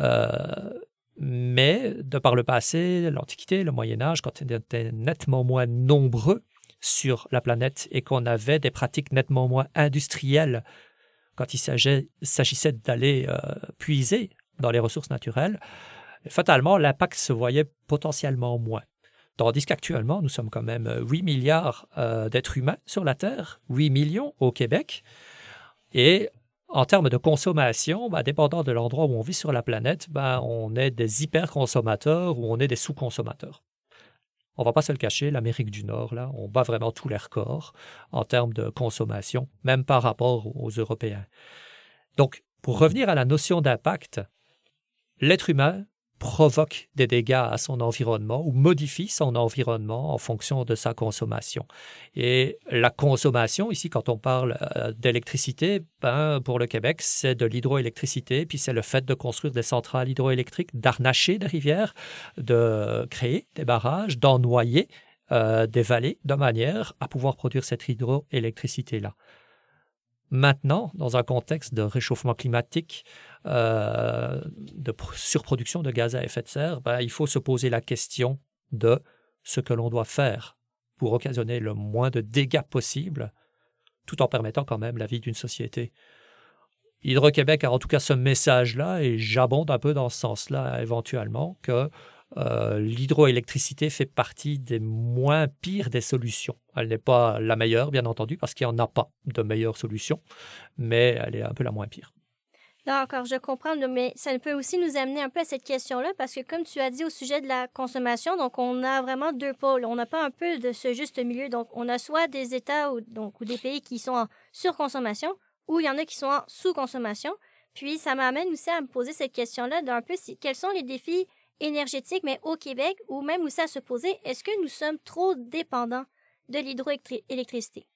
Euh, mais de par le passé, l'Antiquité, le Moyen Âge, quand on était nettement moins nombreux sur la planète et qu'on avait des pratiques nettement moins industrielles quand il s'agissait d'aller euh, puiser dans les ressources naturelles, fatalement, l'impact se voyait potentiellement moins. Tandis qu'actuellement, nous sommes quand même 8 milliards euh, d'êtres humains sur la Terre, 8 millions au Québec. Et en termes de consommation, bah, dépendant de l'endroit où on vit sur la planète, bah, on est des hyper-consommateurs ou on est des sous-consommateurs on va pas se le cacher, l'Amérique du Nord, là, on bat vraiment tous les records en termes de consommation, même par rapport aux Européens. Donc, pour revenir à la notion d'impact, l'être humain provoque des dégâts à son environnement ou modifie son environnement en fonction de sa consommation. Et la consommation, ici, quand on parle euh, d'électricité, ben, pour le Québec, c'est de l'hydroélectricité, puis c'est le fait de construire des centrales hydroélectriques, d'arnacher des rivières, de créer des barrages, d'ennoyer euh, des vallées de manière à pouvoir produire cette hydroélectricité-là. Maintenant, dans un contexte de réchauffement climatique, euh, de surproduction de gaz à effet de serre, ben, il faut se poser la question de ce que l'on doit faire pour occasionner le moins de dégâts possible, tout en permettant quand même la vie d'une société. Hydro-Québec a en tout cas ce message-là, et j'abonde un peu dans ce sens-là éventuellement, que euh, l'hydroélectricité fait partie des moins pires des solutions. Elle n'est pas la meilleure, bien entendu, parce qu'il n'y en a pas de meilleure solution, mais elle est un peu la moins pire. D'accord, je comprends, mais ça peut aussi nous amener un peu à cette question-là, parce que comme tu as dit au sujet de la consommation, donc on a vraiment deux pôles. On n'a pas un peu de ce juste milieu. Donc, on a soit des États ou, donc, ou des pays qui sont en surconsommation, ou il y en a qui sont en sous-consommation. Puis, ça m'amène aussi à me poser cette question-là d'un peu si, quels sont les défis énergétiques, mais au Québec, ou même aussi à se poser, est-ce que nous sommes trop dépendants de l'hydroélectricité?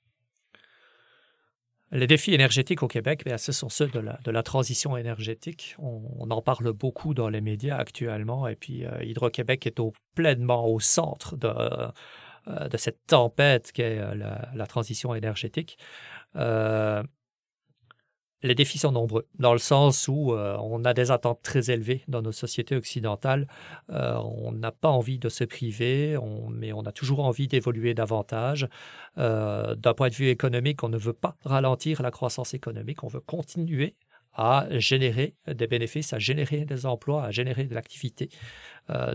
Les défis énergétiques au Québec, bien, ce sont ceux de la, transition énergétique. On, en parle beaucoup dans les médias actuellement, et puis euh, Hydro-Québec est pleinement au centre de, euh, cette tempête qu'est euh, la, transition énergétique. Les défis sont nombreux, dans le sens où euh, on a des attentes très élevées dans nos sociétés occidentales. Euh, on n'a pas envie de se priver, mais on a toujours envie d'évoluer davantage. Euh, d'un point de vue économique, on ne veut pas ralentir la croissance économique, on veut continuer à générer des bénéfices, à générer des emplois, à générer de l'activité.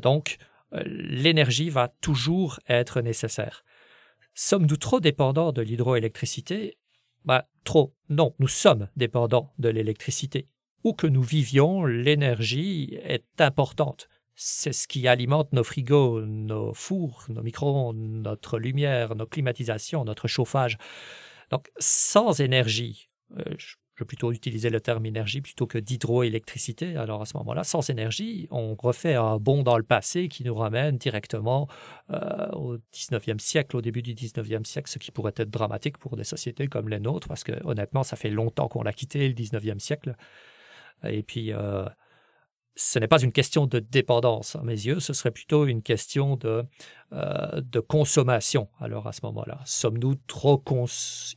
donc, l'énergie va toujours être nécessaire. Sommes-nous trop dépendants de l'hydroélectricité? Bah, trop. Non, nous sommes dépendants de l'électricité. Où que nous vivions, l'énergie est importante. C'est ce qui alimente nos frigos, nos fours, nos micro-ondes, notre lumière, nos climatisations, notre chauffage. Donc, sans énergie, euh, vais plutôt utiliser le terme énergie plutôt que d'hydroélectricité. Alors à ce moment-là, sans énergie, on refait un bond dans le passé qui nous ramène directement euh, au 19e siècle, au début du 19e siècle, ce qui pourrait être dramatique pour des sociétés comme les nôtres, parce que honnêtement, ça fait longtemps qu'on l'a quitté, le 19e siècle. Et puis, euh, ce n'est pas une question de dépendance à mes yeux, ce serait plutôt une question de, euh, de consommation. Alors à ce moment-là, sommes-nous trop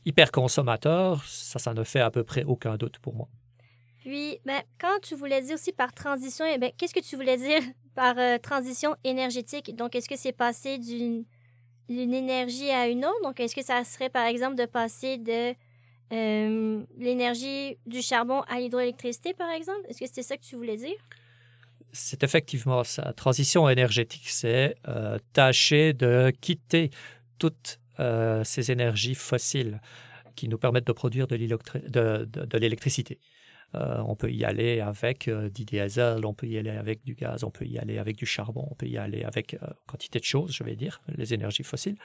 hyper consommateurs Ça, ça ne fait à peu près aucun doute pour moi. Puis, ben, quand tu voulais dire aussi par transition, eh ben, qu'est-ce que tu voulais dire par euh, transition énergétique? Donc, est-ce que c'est passer d'une énergie à une autre? Donc, est-ce que ça serait, par exemple, de passer de euh, l'énergie du charbon à l'hydroélectricité, par exemple? Est-ce que c'était ça que tu voulais dire? C'est effectivement ça. Transition énergétique, c'est euh, tâcher de quitter toutes euh, ces énergies fossiles qui nous permettent de produire de l'électricité. Euh, on peut y aller avec euh, du diesel, on peut y aller avec du gaz, on peut y aller avec du charbon, on peut y aller avec euh, quantité de choses, je vais dire, les énergies fossiles,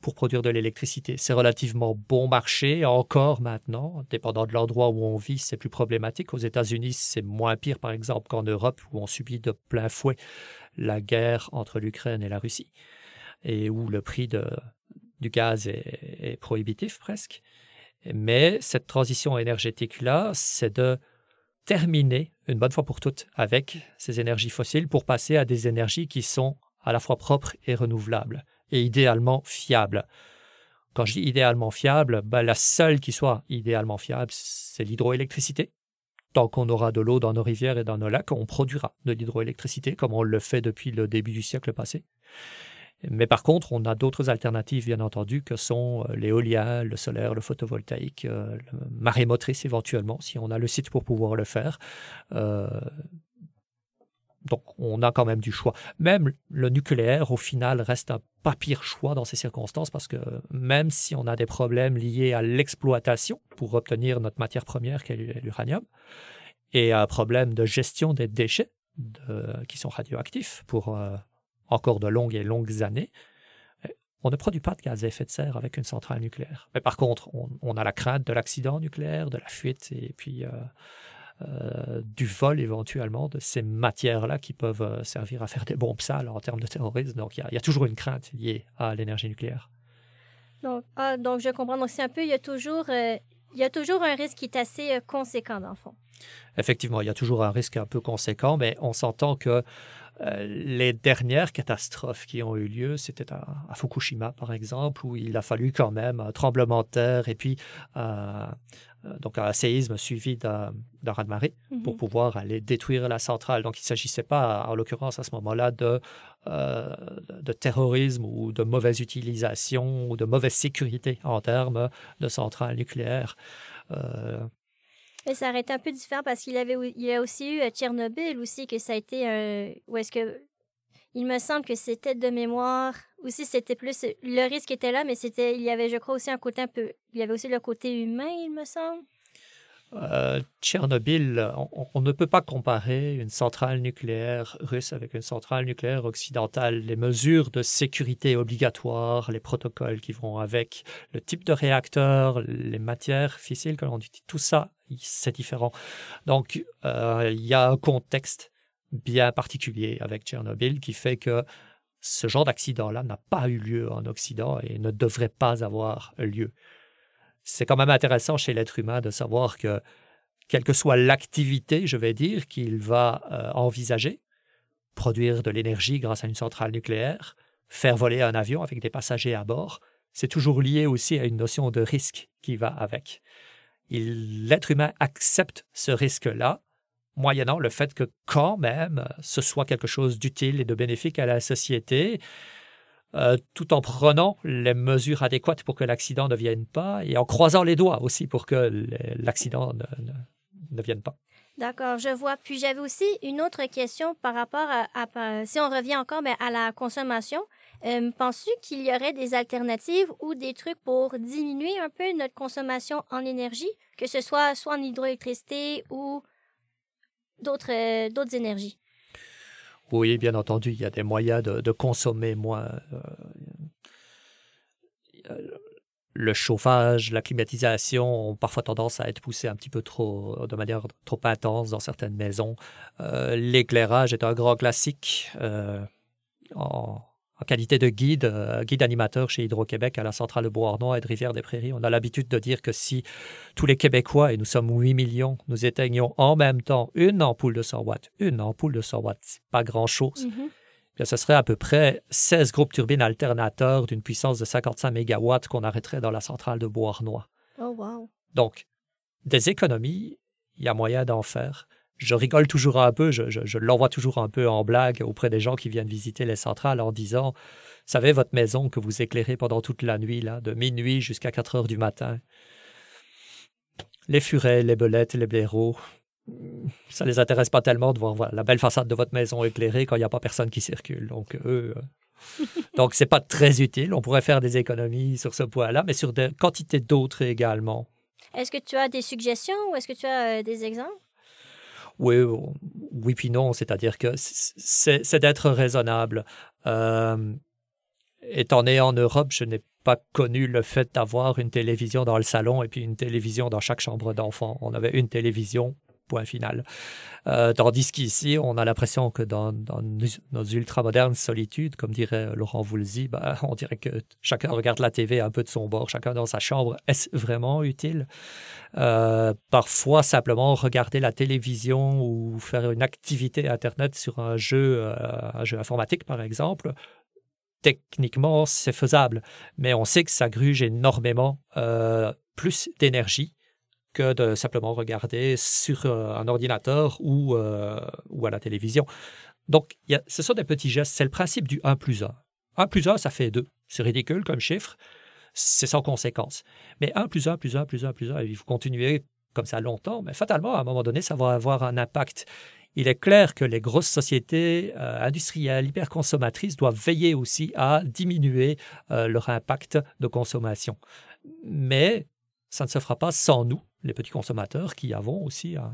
pour produire de l'électricité. C'est relativement bon marché encore maintenant, dépendant de l'endroit où on vit, c'est plus problématique. Aux États-Unis, c'est moins pire, par exemple, qu'en Europe, où on subit de plein fouet la guerre entre l'Ukraine et la Russie, et où le prix de, du gaz est prohibitif presque. Mais cette transition énergétique-là, c'est de terminer une bonne fois pour toutes avec ces énergies fossiles pour passer à des énergies qui sont à la fois propres et renouvelables et idéalement fiables. Quand je dis idéalement fiable, ben la seule qui soit idéalement fiable, c'est l'hydroélectricité. Tant qu'on aura de l'eau dans nos rivières et dans nos lacs, on produira de l'hydroélectricité comme on le fait depuis le début du siècle passé. Mais par contre, on a d'autres alternatives, bien entendu, que sont euh, l'éolien, le solaire, le photovoltaïque, euh, le marée motrice éventuellement, si on a le site pour pouvoir le faire. Euh, donc, on a quand même du choix. Même le nucléaire, au final, reste un pas pire choix dans ces circonstances parce que même si on a des problèmes liés à l'exploitation pour obtenir notre matière première, qui est l'uranium, et un problème de gestion des déchets qui sont radioactifs pour encore de longues et longues années, on ne produit pas de gaz à effet de serre avec une centrale nucléaire. Mais par contre, on, a la crainte de l'accident nucléaire, de la fuite et puis euh, euh, du vol éventuellement de ces matières-là qui peuvent euh, servir à faire des bombes sales en termes de terrorisme. Donc il y, a toujours une crainte liée à l'énergie nucléaire. Donc, ah, donc je comprends. Donc c'est un peu, il y a toujours, il y a toujours un risque qui est assez conséquent dans le fond. Effectivement, il y a toujours un risque un peu conséquent, mais on s'entend que euh, les dernières catastrophes qui ont eu lieu, c'était à, Fukushima, par exemple, où il a fallu quand même un tremblement de terre et puis euh, euh, donc un séisme suivi d'un raz-de-marée pour mhm. pouvoir aller détruire la centrale. Donc il ne s'agissait pas, en l'occurrence, à ce moment-là, de, de terrorisme ou de mauvaise utilisation ou de mauvaise sécurité en termes de centrales nucléaires. Mais ça aurait été un peu différent parce qu'il avait il y a aussi eu à Tchernobyl aussi que ça a été un où est-ce que il me semble que c'était de mémoire aussi c'était plus le risque était là mais c'était il y avait je crois aussi un côté un peu il y avait aussi le côté humain il me semble. Euh, Tchernobyl, on, on, ne peut pas comparer une centrale nucléaire russe avec une centrale nucléaire occidentale. Les mesures de sécurité obligatoires, les protocoles qui vont avec, le type de réacteur, les matières fissiles que l'on utilise, tout ça, c'est différent. Donc, euh, il y a un contexte bien particulier avec Tchernobyl qui fait que ce genre d'accident-là n'a pas eu lieu en Occident et ne devrait pas avoir lieu c'est quand même intéressant chez l'être humain de savoir que, quelle que soit l'activité, je vais dire, qu'il va euh, envisager, produire de l'énergie grâce à une centrale nucléaire, faire voler un avion avec des passagers à bord, c'est toujours lié aussi à une notion de risque qui va avec. L'être humain accepte ce risque-là, moyennant le fait que quand même ce soit quelque chose d'utile et de bénéfique à la société, euh, tout en prenant les mesures adéquates pour que l'accident ne vienne pas et en croisant les doigts aussi pour que l'accident ne, vienne pas. D'accord, je vois. Puis j'avais aussi une autre question par rapport à, si on revient encore à la consommation. Euh, Penses-tu qu'il y aurait des alternatives ou des trucs pour diminuer un peu notre consommation en énergie, que ce soit soit en hydroélectricité ou d'autres euh, d'autres énergies? Oui, bien entendu, il y a des moyens de, consommer moins. Euh, le chauffage, la climatisation ont parfois tendance à être poussés un petit peu trop, de manière trop intense dans certaines maisons. Euh, l'éclairage est un grand classique. Euh, en qualité de guide, euh, guide animateur chez Hydro-Québec à la centrale de Beauharnois et de Rivière-des-Prairies, on a l'habitude de dire que si tous les Québécois, et nous sommes 8 millions, nous éteignions en même temps une ampoule de 100 watts, une ampoule de 100 watts, c'est pas grand-chose. Mm-hmm. ce serait à peu près 16 groupes turbines alternateurs d'une puissance de 55 mégawatts qu'on arrêterait dans la centrale de Beauharnois. Oh, wow. Donc, des économies, il y a moyen d'en faire je rigole toujours un peu, je, l'envoie toujours un peu en blague auprès des gens qui viennent visiter les centrales en disant, savez, votre maison que vous éclairez pendant toute la nuit, là, de minuit jusqu'à 4 heures du matin, les furets, les belettes, les blaireaux, ça les intéresse pas tellement de voir la belle façade de votre maison éclairée quand il n'y a pas personne qui circule. Donc, eux, euh, donc c'est pas très utile. On pourrait faire des économies sur ce point-là, mais sur des quantités d'autres également. Est-ce que tu as des suggestions ou est-ce que tu as euh, des exemples? Oui, oui puis non, c'est-à-dire que c'est d'être raisonnable. Euh, étant né en Europe, je n'ai pas connu le fait d'avoir une télévision dans le salon et puis une télévision dans chaque chambre d'enfant. On avait une télévision point final. Euh, tandis qu'ici, on a l'impression que dans, nos ultra-modernes solitudes, comme dirait Laurent Voulzy, bah, on dirait que chacun regarde la TV un peu de son bord, chacun dans sa chambre. Est-ce vraiment utile? Euh, parfois, simplement regarder la télévision ou faire une activité Internet sur euh, un jeu informatique, par exemple, techniquement, c'est faisable, mais on sait que ça gruge énormément plus d'énergie que de simplement regarder sur euh, un ordinateur ou, euh, ou à la télévision. Donc, y a, ce sont des petits gestes. C'est le principe du 1 plus 1. 1 plus 1, ça fait 2. C'est ridicule comme chiffre. C'est sans conséquence. Mais 1 plus 1 plus 1 plus 1 plus 1, il faut continuer comme ça longtemps, mais fatalement, à un moment donné, ça va avoir un impact. Il est clair que les grosses sociétés euh, industrielles hyperconsommatrices doivent veiller aussi à diminuer leur impact de consommation. Mais ça ne se fera pas sans nous, les petits consommateurs, qui avons aussi un,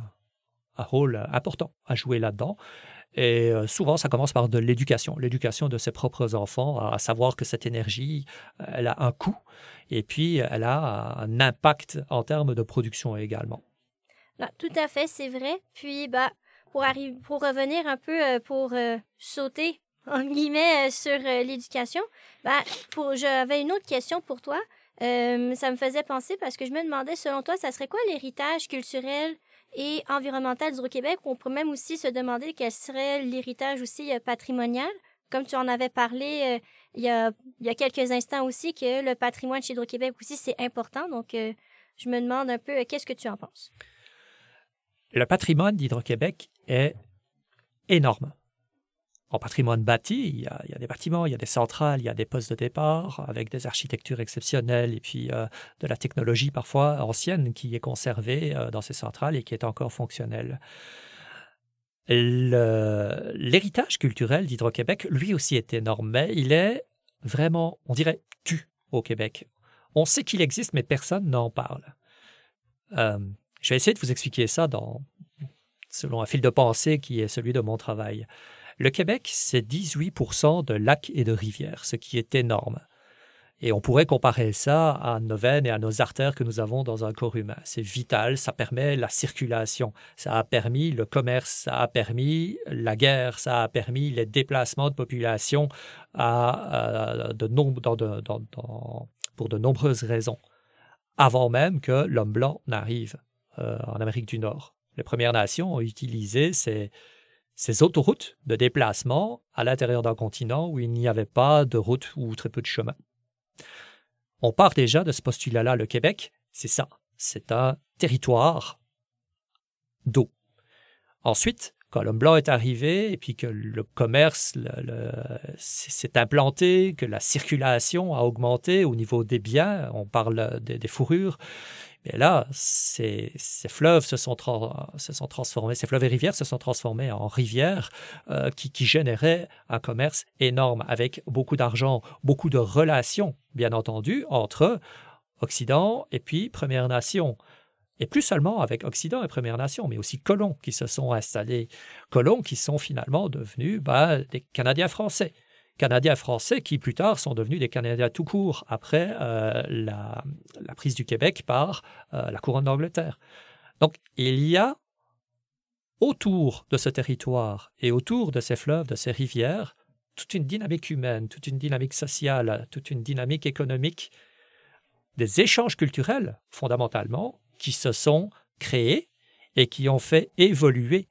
rôle important à jouer là-dedans. Et euh, souvent, ça commence par de l'éducation, l'éducation de ses propres enfants, à savoir que cette énergie, elle a un coût et puis elle a un impact en termes de production également. tout à fait, c'est vrai. Puis, bah, pour, arriver, pour revenir un peu, euh, pour euh, sauter, en guillemets, sur l'éducation, bah, j'avais une autre question pour toi. Euh, ça me faisait penser parce que je me demandais, selon toi, ça serait quoi l'héritage culturel et environnemental du Québec? On pourrait même aussi se demander quel serait l'héritage aussi euh, patrimonial. Comme tu en avais parlé euh, il, y a, il y a quelques instants aussi, que le patrimoine chez Hydro-Québec aussi, c'est important. Donc, je me demande un peu, qu'est-ce que tu en penses? Le patrimoine d'Hydro-Québec est énorme en patrimoine bâti, il y, a, des bâtiments, il y a des centrales, il y a des postes de départ avec des architectures exceptionnelles et puis euh, de la technologie parfois ancienne qui est conservée euh, dans ces centrales et qui est encore fonctionnelle. L'héritage culturel d'Hydro-Québec, lui aussi, est énorme, mais il est vraiment, on dirait, tu au Québec. On sait qu'il existe, mais personne n'en parle. Euh, Je vais essayer de vous expliquer ça dans, selon un fil de pensée qui est celui de mon travail. Le Québec, c'est 18% de lacs et de rivières, ce qui est énorme. Et on pourrait comparer ça à nos veines et à nos artères que nous avons dans un corps humain. C'est vital, ça permet la circulation, ça a permis le commerce, ça a permis la guerre, ça a permis les déplacements de population de pour de nombreuses raisons, avant même que l'homme blanc n'arrive euh, en Amérique du Nord. Les Premières Nations ont utilisé ces, ces autoroutes de déplacement à l'intérieur d'un continent où il n'y avait pas de route ou très peu de chemin. On part déjà de ce postulat-là. Le Québec, c'est ça. C'est un territoire d'eau. Ensuite, quand l'homme blanc est arrivé et puis que le commerce s'est implanté, que la circulation a augmenté au niveau des biens, on parle des fourrures, et là, ces, fleuves se sont, transformés, ces fleuves et rivières se sont transformés en rivières euh, qui, généraient un commerce énorme avec beaucoup d'argent, beaucoup de relations, bien entendu, entre Occident et puis Première Nation. Et plus seulement avec Occident et Première Nation, mais aussi colons qui se sont installés, colons qui sont finalement devenus bah, des Canadiens français. Canadiens français qui plus tard sont devenus des Canadiens tout court après euh, la, prise du Québec par euh, la couronne d'Angleterre. Donc il y a autour de ce territoire et autour de ces fleuves, de ces rivières, toute une dynamique humaine, toute une dynamique sociale, toute une dynamique économique, des échanges culturels fondamentalement qui se sont créés et qui ont fait évoluer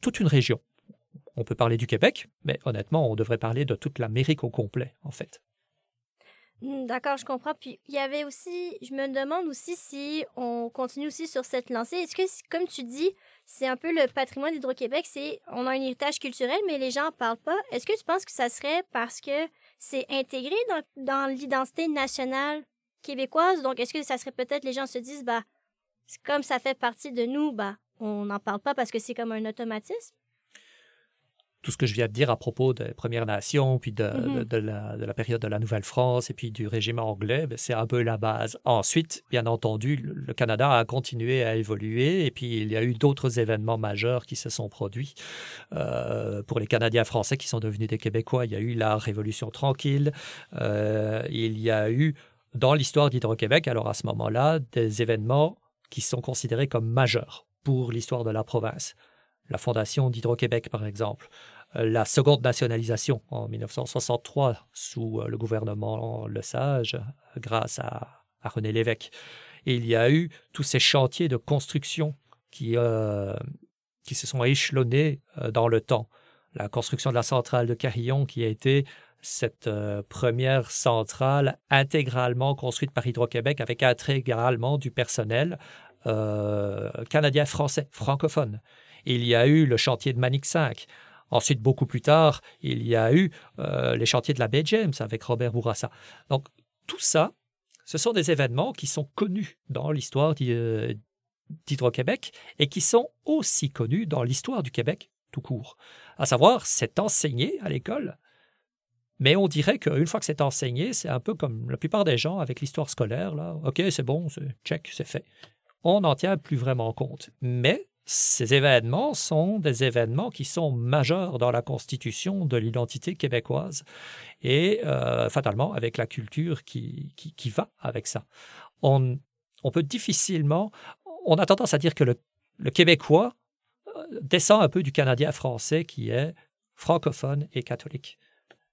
toute une région on peut parler du Québec, mais honnêtement, on devrait parler de toute l'Amérique au complet, en fait. Hmm, d'accord, je comprends. Puis il y avait aussi, je me demande aussi si on continue aussi sur cette lancée. Est-ce que, comme tu dis, c'est un peu le patrimoine d'Hydro-Québec, c'est on a un héritage culturel, mais les gens n'en parlent pas. Est-ce que tu penses que ça serait parce que c'est intégré dans, dans l'identité nationale québécoise? Donc, est-ce que ça serait peut-être les gens se disent, bah, comme ça fait partie de nous, bah, on n'en parle pas parce que c'est comme un automatisme? Tout ce que je viens de dire à propos des Premières Nations, puis de, mm-hmm. la, période de la Nouvelle-France et puis du régime anglais, ben, c'est un peu la base. Ensuite, bien entendu, le, Canada a continué à évoluer et puis il y a eu d'autres événements majeurs qui se sont produits. Euh, pour les Canadiens français qui sont devenus des Québécois, il y a eu la Révolution tranquille, euh, il y a eu dans l'histoire d'Hydro-Québec, alors à ce moment-là, des événements qui sont considérés comme majeurs pour l'histoire de la province la fondation d'Hydro-Québec, par exemple, euh, la seconde nationalisation en 1963 sous euh, le gouvernement Le Sage, grâce à, René Lévesque. Il y a eu tous ces chantiers de construction qui, euh, qui se sont échelonnés dans le temps. La construction de la centrale de Carillon, qui a été cette première centrale intégralement construite par Hydro-Québec avec intégralement du personnel canadien-français, francophone. Il y a eu le chantier de Manic 5. Ensuite, beaucoup plus tard, il y a eu euh, les chantiers de la baie James avec Robert Bourassa. Donc, tout ça, ce sont des événements qui sont connus dans l'histoire d'Hydro-Québec et qui sont aussi connus dans l'histoire du Québec tout court. À savoir, c'est enseigné à l'école, mais on dirait qu'une fois que c'est enseigné, c'est un peu comme la plupart des gens avec l'histoire scolaire. Là. OK, c'est bon, c'est check, c'est fait. On n'en tient plus vraiment compte. Mais ces événements sont des événements qui sont majeurs dans la constitution de l'identité québécoise et euh, fatalement avec la culture qui, qui, va avec ça. On, on, peut difficilement, on a tendance à dire que le, le Québécois euh, descend un peu du Canadien français qui est francophone et catholique.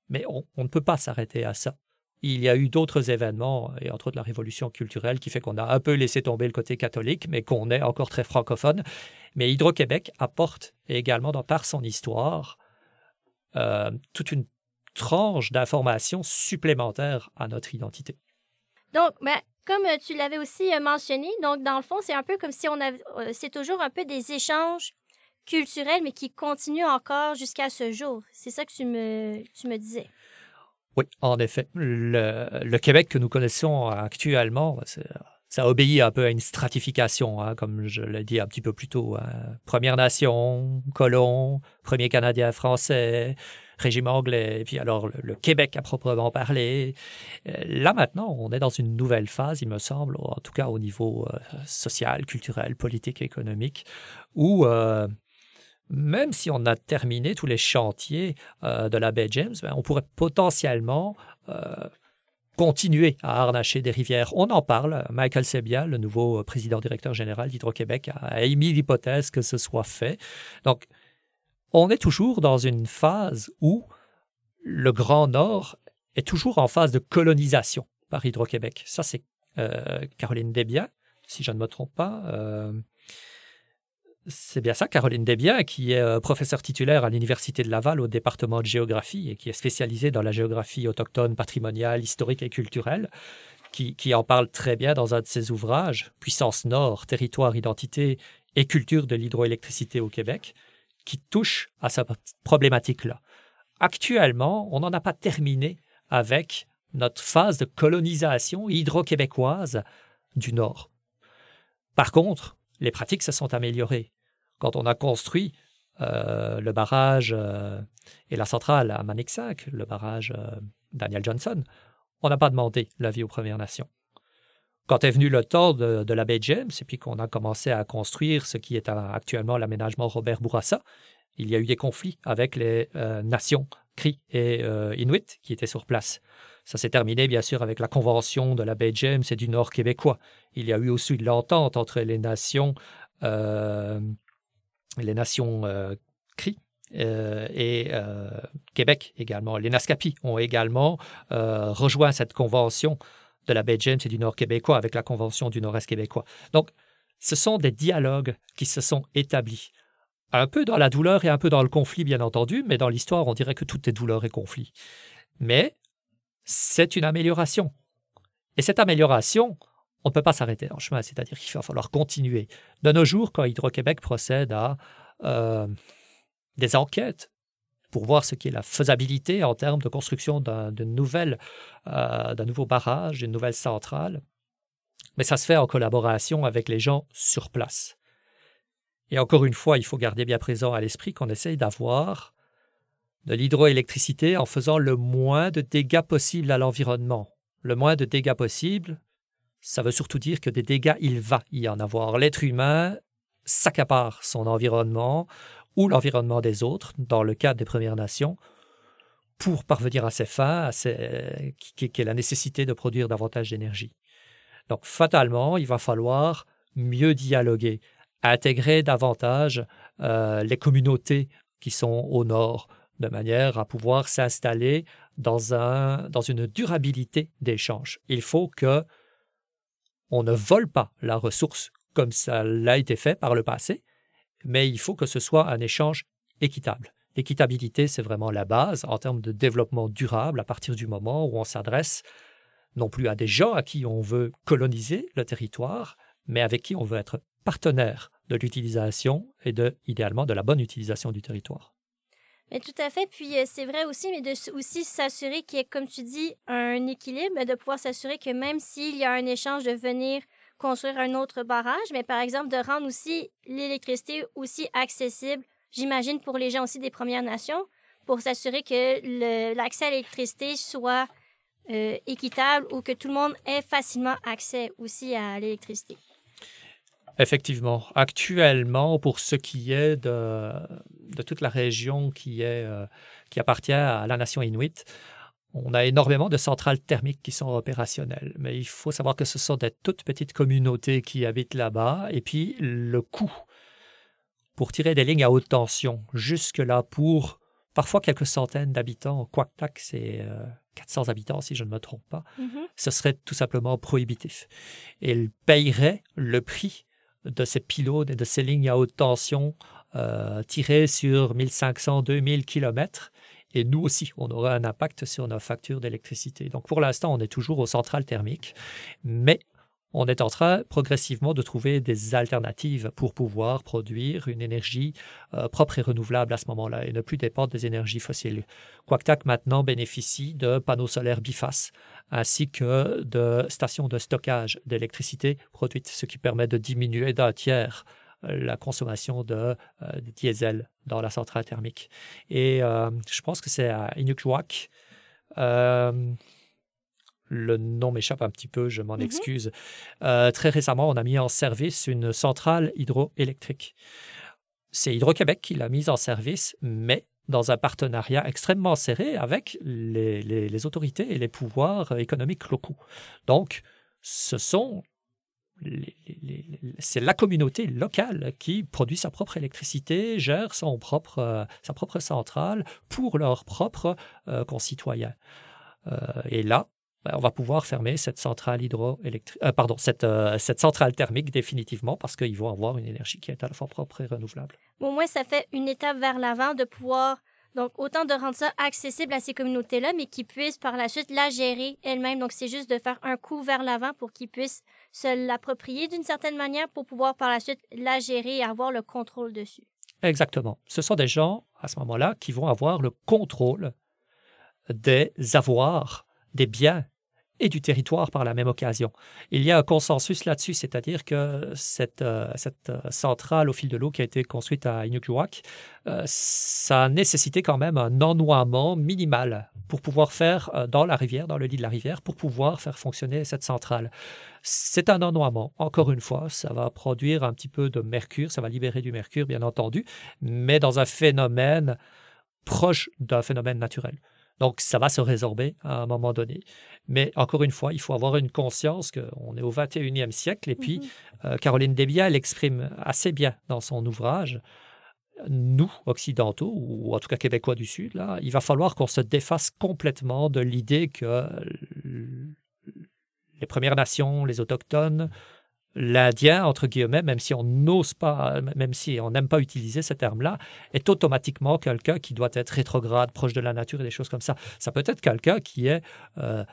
Mais on, on ne peut pas s'arrêter à ça. Il y a eu d'autres événements, et entre autres la révolution culturelle, qui fait qu'on a un peu laissé tomber le côté catholique, mais qu'on est encore très francophone. Mais Hydro-Québec apporte également, dans, par son histoire, euh, toute une tranche d'informations supplémentaires à notre identité. Donc, ben, comme tu l'avais aussi euh, mentionné, donc dans le fond, c'est un peu comme si on avait, euh, c'est toujours un peu des échanges culturels, mais qui continuent encore jusqu'à ce jour. C'est ça que tu me, tu me disais? Oui, en effet. Le, Québec que nous connaissons actuellement, ça obéit un peu à une stratification, hein, comme je l'ai dit un petit peu plus tôt. Hein. Première Nation, colon, premier Canadien français, régime anglais, et puis alors le, Québec à proprement parler. Euh, là maintenant, on est dans une nouvelle phase, il me semble, en tout cas au niveau euh, social, culturel, politique, économique, où même si on a terminé tous les chantiers de la baie James, ben, on pourrait potentiellement continuer à harnacher des rivières. On en parle. Michael Sebia, le nouveau président directeur général d'Hydro-Québec, a émis l'hypothèse que ce soit fait. Donc, on est toujours dans une phase où le Grand Nord est toujours en phase de colonisation par Hydro-Québec. Ça, c'est euh, Caroline Desbiens, si je ne me trompe pas. Euh, c'est bien ça, Caroline Desbiens, qui est euh, professeure titulaire à l'Université de Laval au département de géographie et qui est spécialisée dans la géographie autochtone, patrimoniale, historique et culturelle, qui, qui en parle très bien dans un de ses ouvrages, Puissance Nord, territoire, identité et culture de l'hydroélectricité au Québec qui touche à cette problématique-là. Actuellement, on n'en a pas terminé avec notre phase de colonisation hydro-québécoise du Nord. Par contre, les pratiques se sont améliorées. Quand on a construit euh, le barrage euh, et la centrale à Manicac, le barrage euh, Daniel Johnson, on n'a pas demandé l'avis aux Premières Nations. Quand est venu le temps de, la baie James, et puis qu'on a commencé à construire ce qui est actuellement l'aménagement Robert Bourassa, il y a eu des conflits avec les nations Cri et Inuit qui étaient sur place. Ça s'est terminé bien sûr avec la convention de la baie James et du Nord québécois. Il y a eu aussi de l'entente entre les nations, euh, les nations Cri et Québec également. Les Naskapi ont également rejoint cette convention de la baie James et du Nord québécois avec la Convention du Nord-Est québécois. Donc, ce sont des dialogues qui se sont établis. Un peu dans la douleur et un peu dans le conflit, bien entendu, mais dans l'histoire, on dirait que tout est douleur et conflit. Mais c'est une amélioration. Et cette amélioration, on ne peut pas s'arrêter en chemin, c'est-à-dire qu'il va falloir continuer. De nos jours, quand Hydro-Québec procède à euh, des enquêtes pour voir ce qui est la faisabilité en termes de construction d'un euh, nouveau barrage, d'une nouvelle centrale. Mais ça se fait en collaboration avec les gens sur place. Et encore une fois, il faut garder bien présent à l'esprit qu'on essaye d'avoir de l'hydroélectricité en faisant le moins de dégâts possible à l'environnement. Le moins de dégâts possible, ça veut surtout dire que des dégâts, il va y en avoir. L'être humain s'accapare son environnement ou l'environnement des autres, dans le cadre des Premières Nations, pour parvenir à ces fins, à qui, est la nécessité de produire davantage d'énergie. Donc, fatalement, il va falloir mieux dialoguer, intégrer davantage euh, les communautés qui sont au nord, de manière à pouvoir s'installer dans, un, dans une durabilité d'échange. Il faut que on ne vole pas la ressource comme ça l'a été fait par le passé, mais il faut que ce soit un échange équitable. L'équitabilité, c'est vraiment la base en termes de développement durable à partir du moment où on s'adresse non plus à des gens à qui on veut coloniser le territoire, mais avec qui on veut être partenaire de l'utilisation et de, idéalement, de la bonne utilisation du territoire. Mais tout à fait. Puis euh, c'est vrai aussi, mais de aussi s'assurer qu'il y ait, comme tu dis, un équilibre, de pouvoir s'assurer que même s'il y a un échange de venir construire un autre barrage, mais par exemple de rendre aussi l'électricité aussi accessible, j'imagine, pour les gens aussi des Premières Nations, pour s'assurer que l'accès à l'électricité soit euh, équitable ou que tout le monde ait facilement accès aussi à l'électricité. Effectivement. Actuellement, pour ce qui est de, de toute la région qui, est, euh, qui appartient à la nation inuit, on a énormément de centrales thermiques qui sont opérationnelles, mais il faut savoir que ce sont des toutes petites communautés qui habitent là-bas, et puis le coût pour tirer des lignes à haute tension, jusque-là pour parfois quelques centaines d'habitants, Quactac c'est 400 euh, habitants si je ne me trompe pas, mm-hmm. ce serait tout simplement prohibitif. Ils payeraient le prix de ces pylônes et de ces lignes à haute tension euh, tirées sur 1500-2000 kilomètres et nous aussi, on aura un impact sur nos factures d'électricité. Donc pour l'instant, on est toujours aux centrales thermiques, mais on est en train progressivement de trouver des alternatives pour pouvoir produire une énergie euh, propre et renouvelable à ce moment-là et ne plus dépendre des énergies fossiles. Quactac maintenant bénéficie de panneaux solaires bifaces ainsi que de stations de stockage d'électricité produite, ce qui permet de diminuer d'un tiers la consommation de, diesel dans la centrale thermique. Et je pense que c'est à Inukjuak. Le nom m'échappe un petit peu, je m'en mm-hmm. excuse. très récemment, on a mis en service une centrale hydroélectrique. C'est Hydro-Québec qui l'a mise en service, mais dans un partenariat extrêmement serré avec les, autorités et les pouvoirs économiques locaux. Donc, ce sont c'est la communauté locale qui produit sa propre électricité, gère son propre, euh, sa propre centrale pour leurs propres euh, concitoyens. Euh, et là, ben, on va pouvoir fermer cette centrale hydroélectrique, pardon, cette, cette centrale thermique définitivement parce qu'ils vont avoir une énergie qui est à la fois propre et renouvelable. Au moins, ça fait une étape vers l'avant de pouvoir donc, autant de rendre ça accessible à ces communautés-là, mais qu'ils puissent par la suite la gérer elles-mêmes. Donc, c'est juste de faire un coup vers l'avant pour qu'ils puissent se l'approprier d'une certaine manière pour pouvoir par la suite la gérer et avoir le contrôle dessus. Exactement. Ce sont des gens, à ce moment-là, qui vont avoir le contrôle des avoirs, des biens et du territoire par la même occasion. Il y a un consensus là-dessus, c'est-à-dire que cette, euh, euh, centrale au fil de l'eau qui a été construite à Inukjuak, euh, ça a nécessité quand même un ennoiement minimal pour pouvoir faire dans la rivière, dans le lit de la rivière, pour pouvoir faire fonctionner cette centrale. C'est un ennoiement. Encore une fois, ça va produire un petit peu de mercure, ça va libérer du mercure, bien entendu, mais dans un phénomène proche d'un phénomène naturel. Donc, ça va se résorber à un moment donné. Mais encore une fois, il faut avoir une conscience qu'on est au 21e siècle. Et puis, mhm. euh, Caroline Desbiens, elle exprime assez bien dans son ouvrage, nous, occidentaux, ou en tout cas québécois du Sud, là, il va falloir qu'on se défasse complètement de l'idée que les Premières Nations, les Autochtones, l'Indien, entre guillemets, même si on n'ose pas, même si on n'aime pas utiliser ce terme-là, est automatiquement quelqu'un qui doit être rétrograde, proche de la nature et des choses comme ça. Ça peut être quelqu'un qui est euh,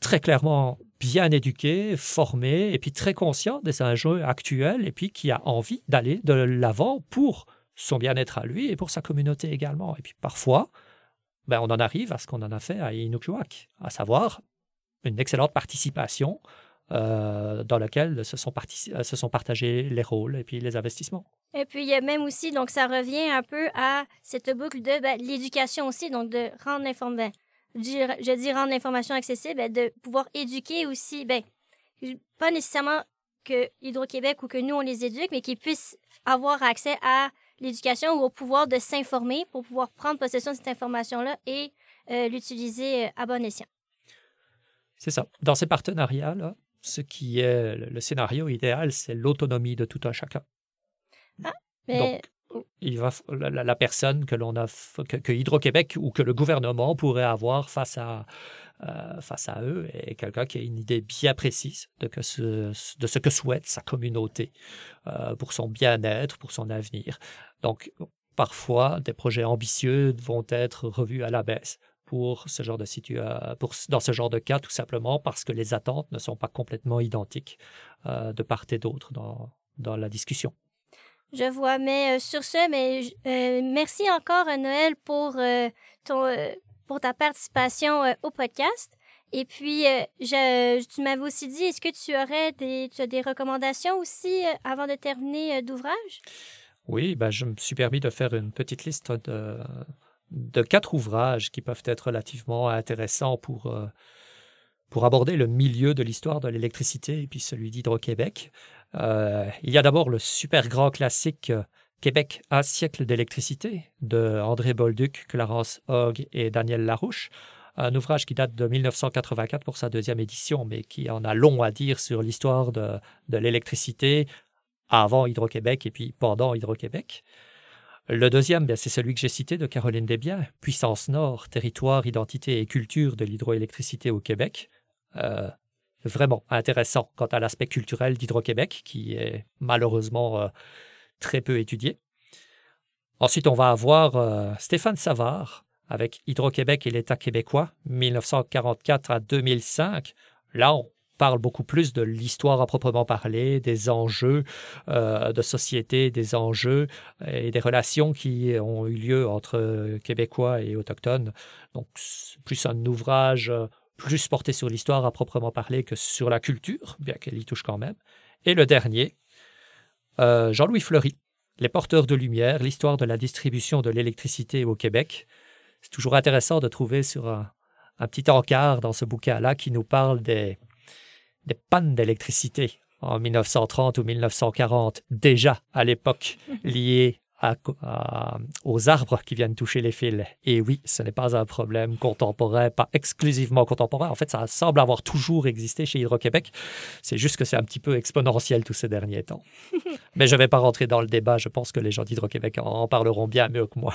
très clairement bien éduqué, formé, et puis très conscient des enjeux actuels, et puis qui a envie d'aller de l'avant pour son bien-être à lui et pour sa communauté également. Et puis parfois, ben, on en arrive à ce qu'on en a fait à Inukjuak, à savoir une excellente participation euh, dans lequel se sont, euh, se sont partagés les rôles et puis les investissements. Et puis, il y a même aussi, donc ça revient un peu à cette boucle de ben, l'éducation aussi, donc de rendre l'information, ben, je dis rendre l'information accessible, ben, de pouvoir éduquer aussi, ben, pas nécessairement que Hydro-Québec ou que nous, on les éduque, mais qu'ils puissent avoir accès à l'éducation ou au pouvoir de s'informer pour pouvoir prendre possession de cette information-là et euh, l'utiliser à bon escient. C'est ça. Dans ces partenariats-là, ce qui est le scénario idéal, c'est l'autonomie de tout un chacun. Ah, mais... Donc, il va, la, personne que l'on a, que, Hydro-Québec ou que le gouvernement pourrait avoir face à, euh, face à eux est quelqu'un qui a une idée bien précise de, que ce, de ce que souhaite sa communauté euh, pour son bien-être, pour son avenir. Donc, parfois, des projets ambitieux vont être revus à la baisse pour ce genre de situation, dans ce genre de cas, tout simplement parce que les attentes ne sont pas complètement identiques euh, de part et d'autre dans, dans la discussion. Je vois, mais euh, sur ce, mais euh, merci encore Noël pour ton pour ta participation au podcast. Et puis, je, tu m'avais aussi dit, est-ce que tu aurais des, tu as des recommandations aussi avant de terminer d'ouvrage? Oui, ben, je me suis permis de faire une petite liste de, de quatre ouvrages qui peuvent être relativement intéressants pour, euh, pour aborder le milieu de l'histoire de l'électricité et puis celui d'Hydro-Québec. Euh, il y a d'abord le super grand classique euh, Québec, un siècle d'électricité de André Bolduc, Clarence Hogg et Daniel Larouche. Un ouvrage qui date de 1984 pour sa deuxième édition, mais qui en a long à dire sur l'histoire de, de l'électricité avant Hydro-Québec et puis pendant Hydro-Québec. Le deuxième, ben, c'est celui que j'ai cité de Caroline Desbiens, Puissance Nord, territoire, identité et culture de l'hydroélectricité au Québec. Euh, vraiment intéressant quant à l'aspect culturel d'Hydro-Québec, qui est malheureusement euh, très peu étudié. Ensuite, on va avoir euh, Stéphane Savard avec Hydro-Québec et l'État québécois, 1944 à 2005. Là, on parle beaucoup plus de l'histoire à proprement parler, des enjeux euh, de société, des enjeux et des relations qui ont eu lieu entre Québécois et Autochtones. Donc, plus un ouvrage euh, plus porté sur l'histoire à proprement parler que sur la culture, bien qu'elle y touche quand même. Et le dernier, Euh, Jean-Louis Fleury, Les porteurs de lumière, l'histoire de la distribution de l'électricité au Québec. C'est toujours intéressant de trouver sur un petit encart dans ce bouquin-là qui nous parle des, des pannes d'électricité en 1930 ou 1940, déjà à l'époque, liées à- à- aux arbres qui viennent toucher les fils. Et oui, ce n'est pas un problème contemporain, pas exclusivement contemporain. En fait, ça semble avoir toujours existé chez Hydro-Québec. C'est juste que c'est un petit peu exponentiel tous ces derniers temps. Mais je ne vais pas rentrer dans le débat. Je pense que les gens d'Hydro-Québec en- parleront bien mieux que moi.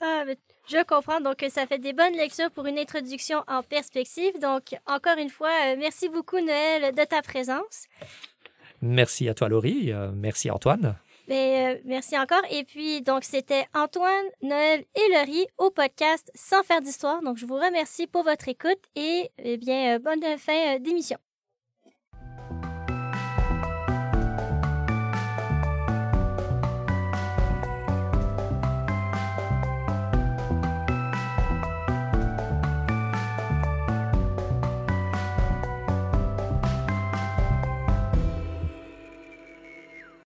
Ah, mais je comprends. Donc, euh, ça fait des bonnes lectures pour une introduction en perspective. Donc, encore une fois, euh, merci beaucoup, Noël, de ta présence. Merci à toi, Laurie. Euh, merci, Antoine. Mais, euh, merci encore. Et puis, donc, c'était Antoine, Noël et Laurie au podcast Sans faire d'histoire. Donc, je vous remercie pour votre écoute et, eh bien, euh, bonne fin euh, d'émission.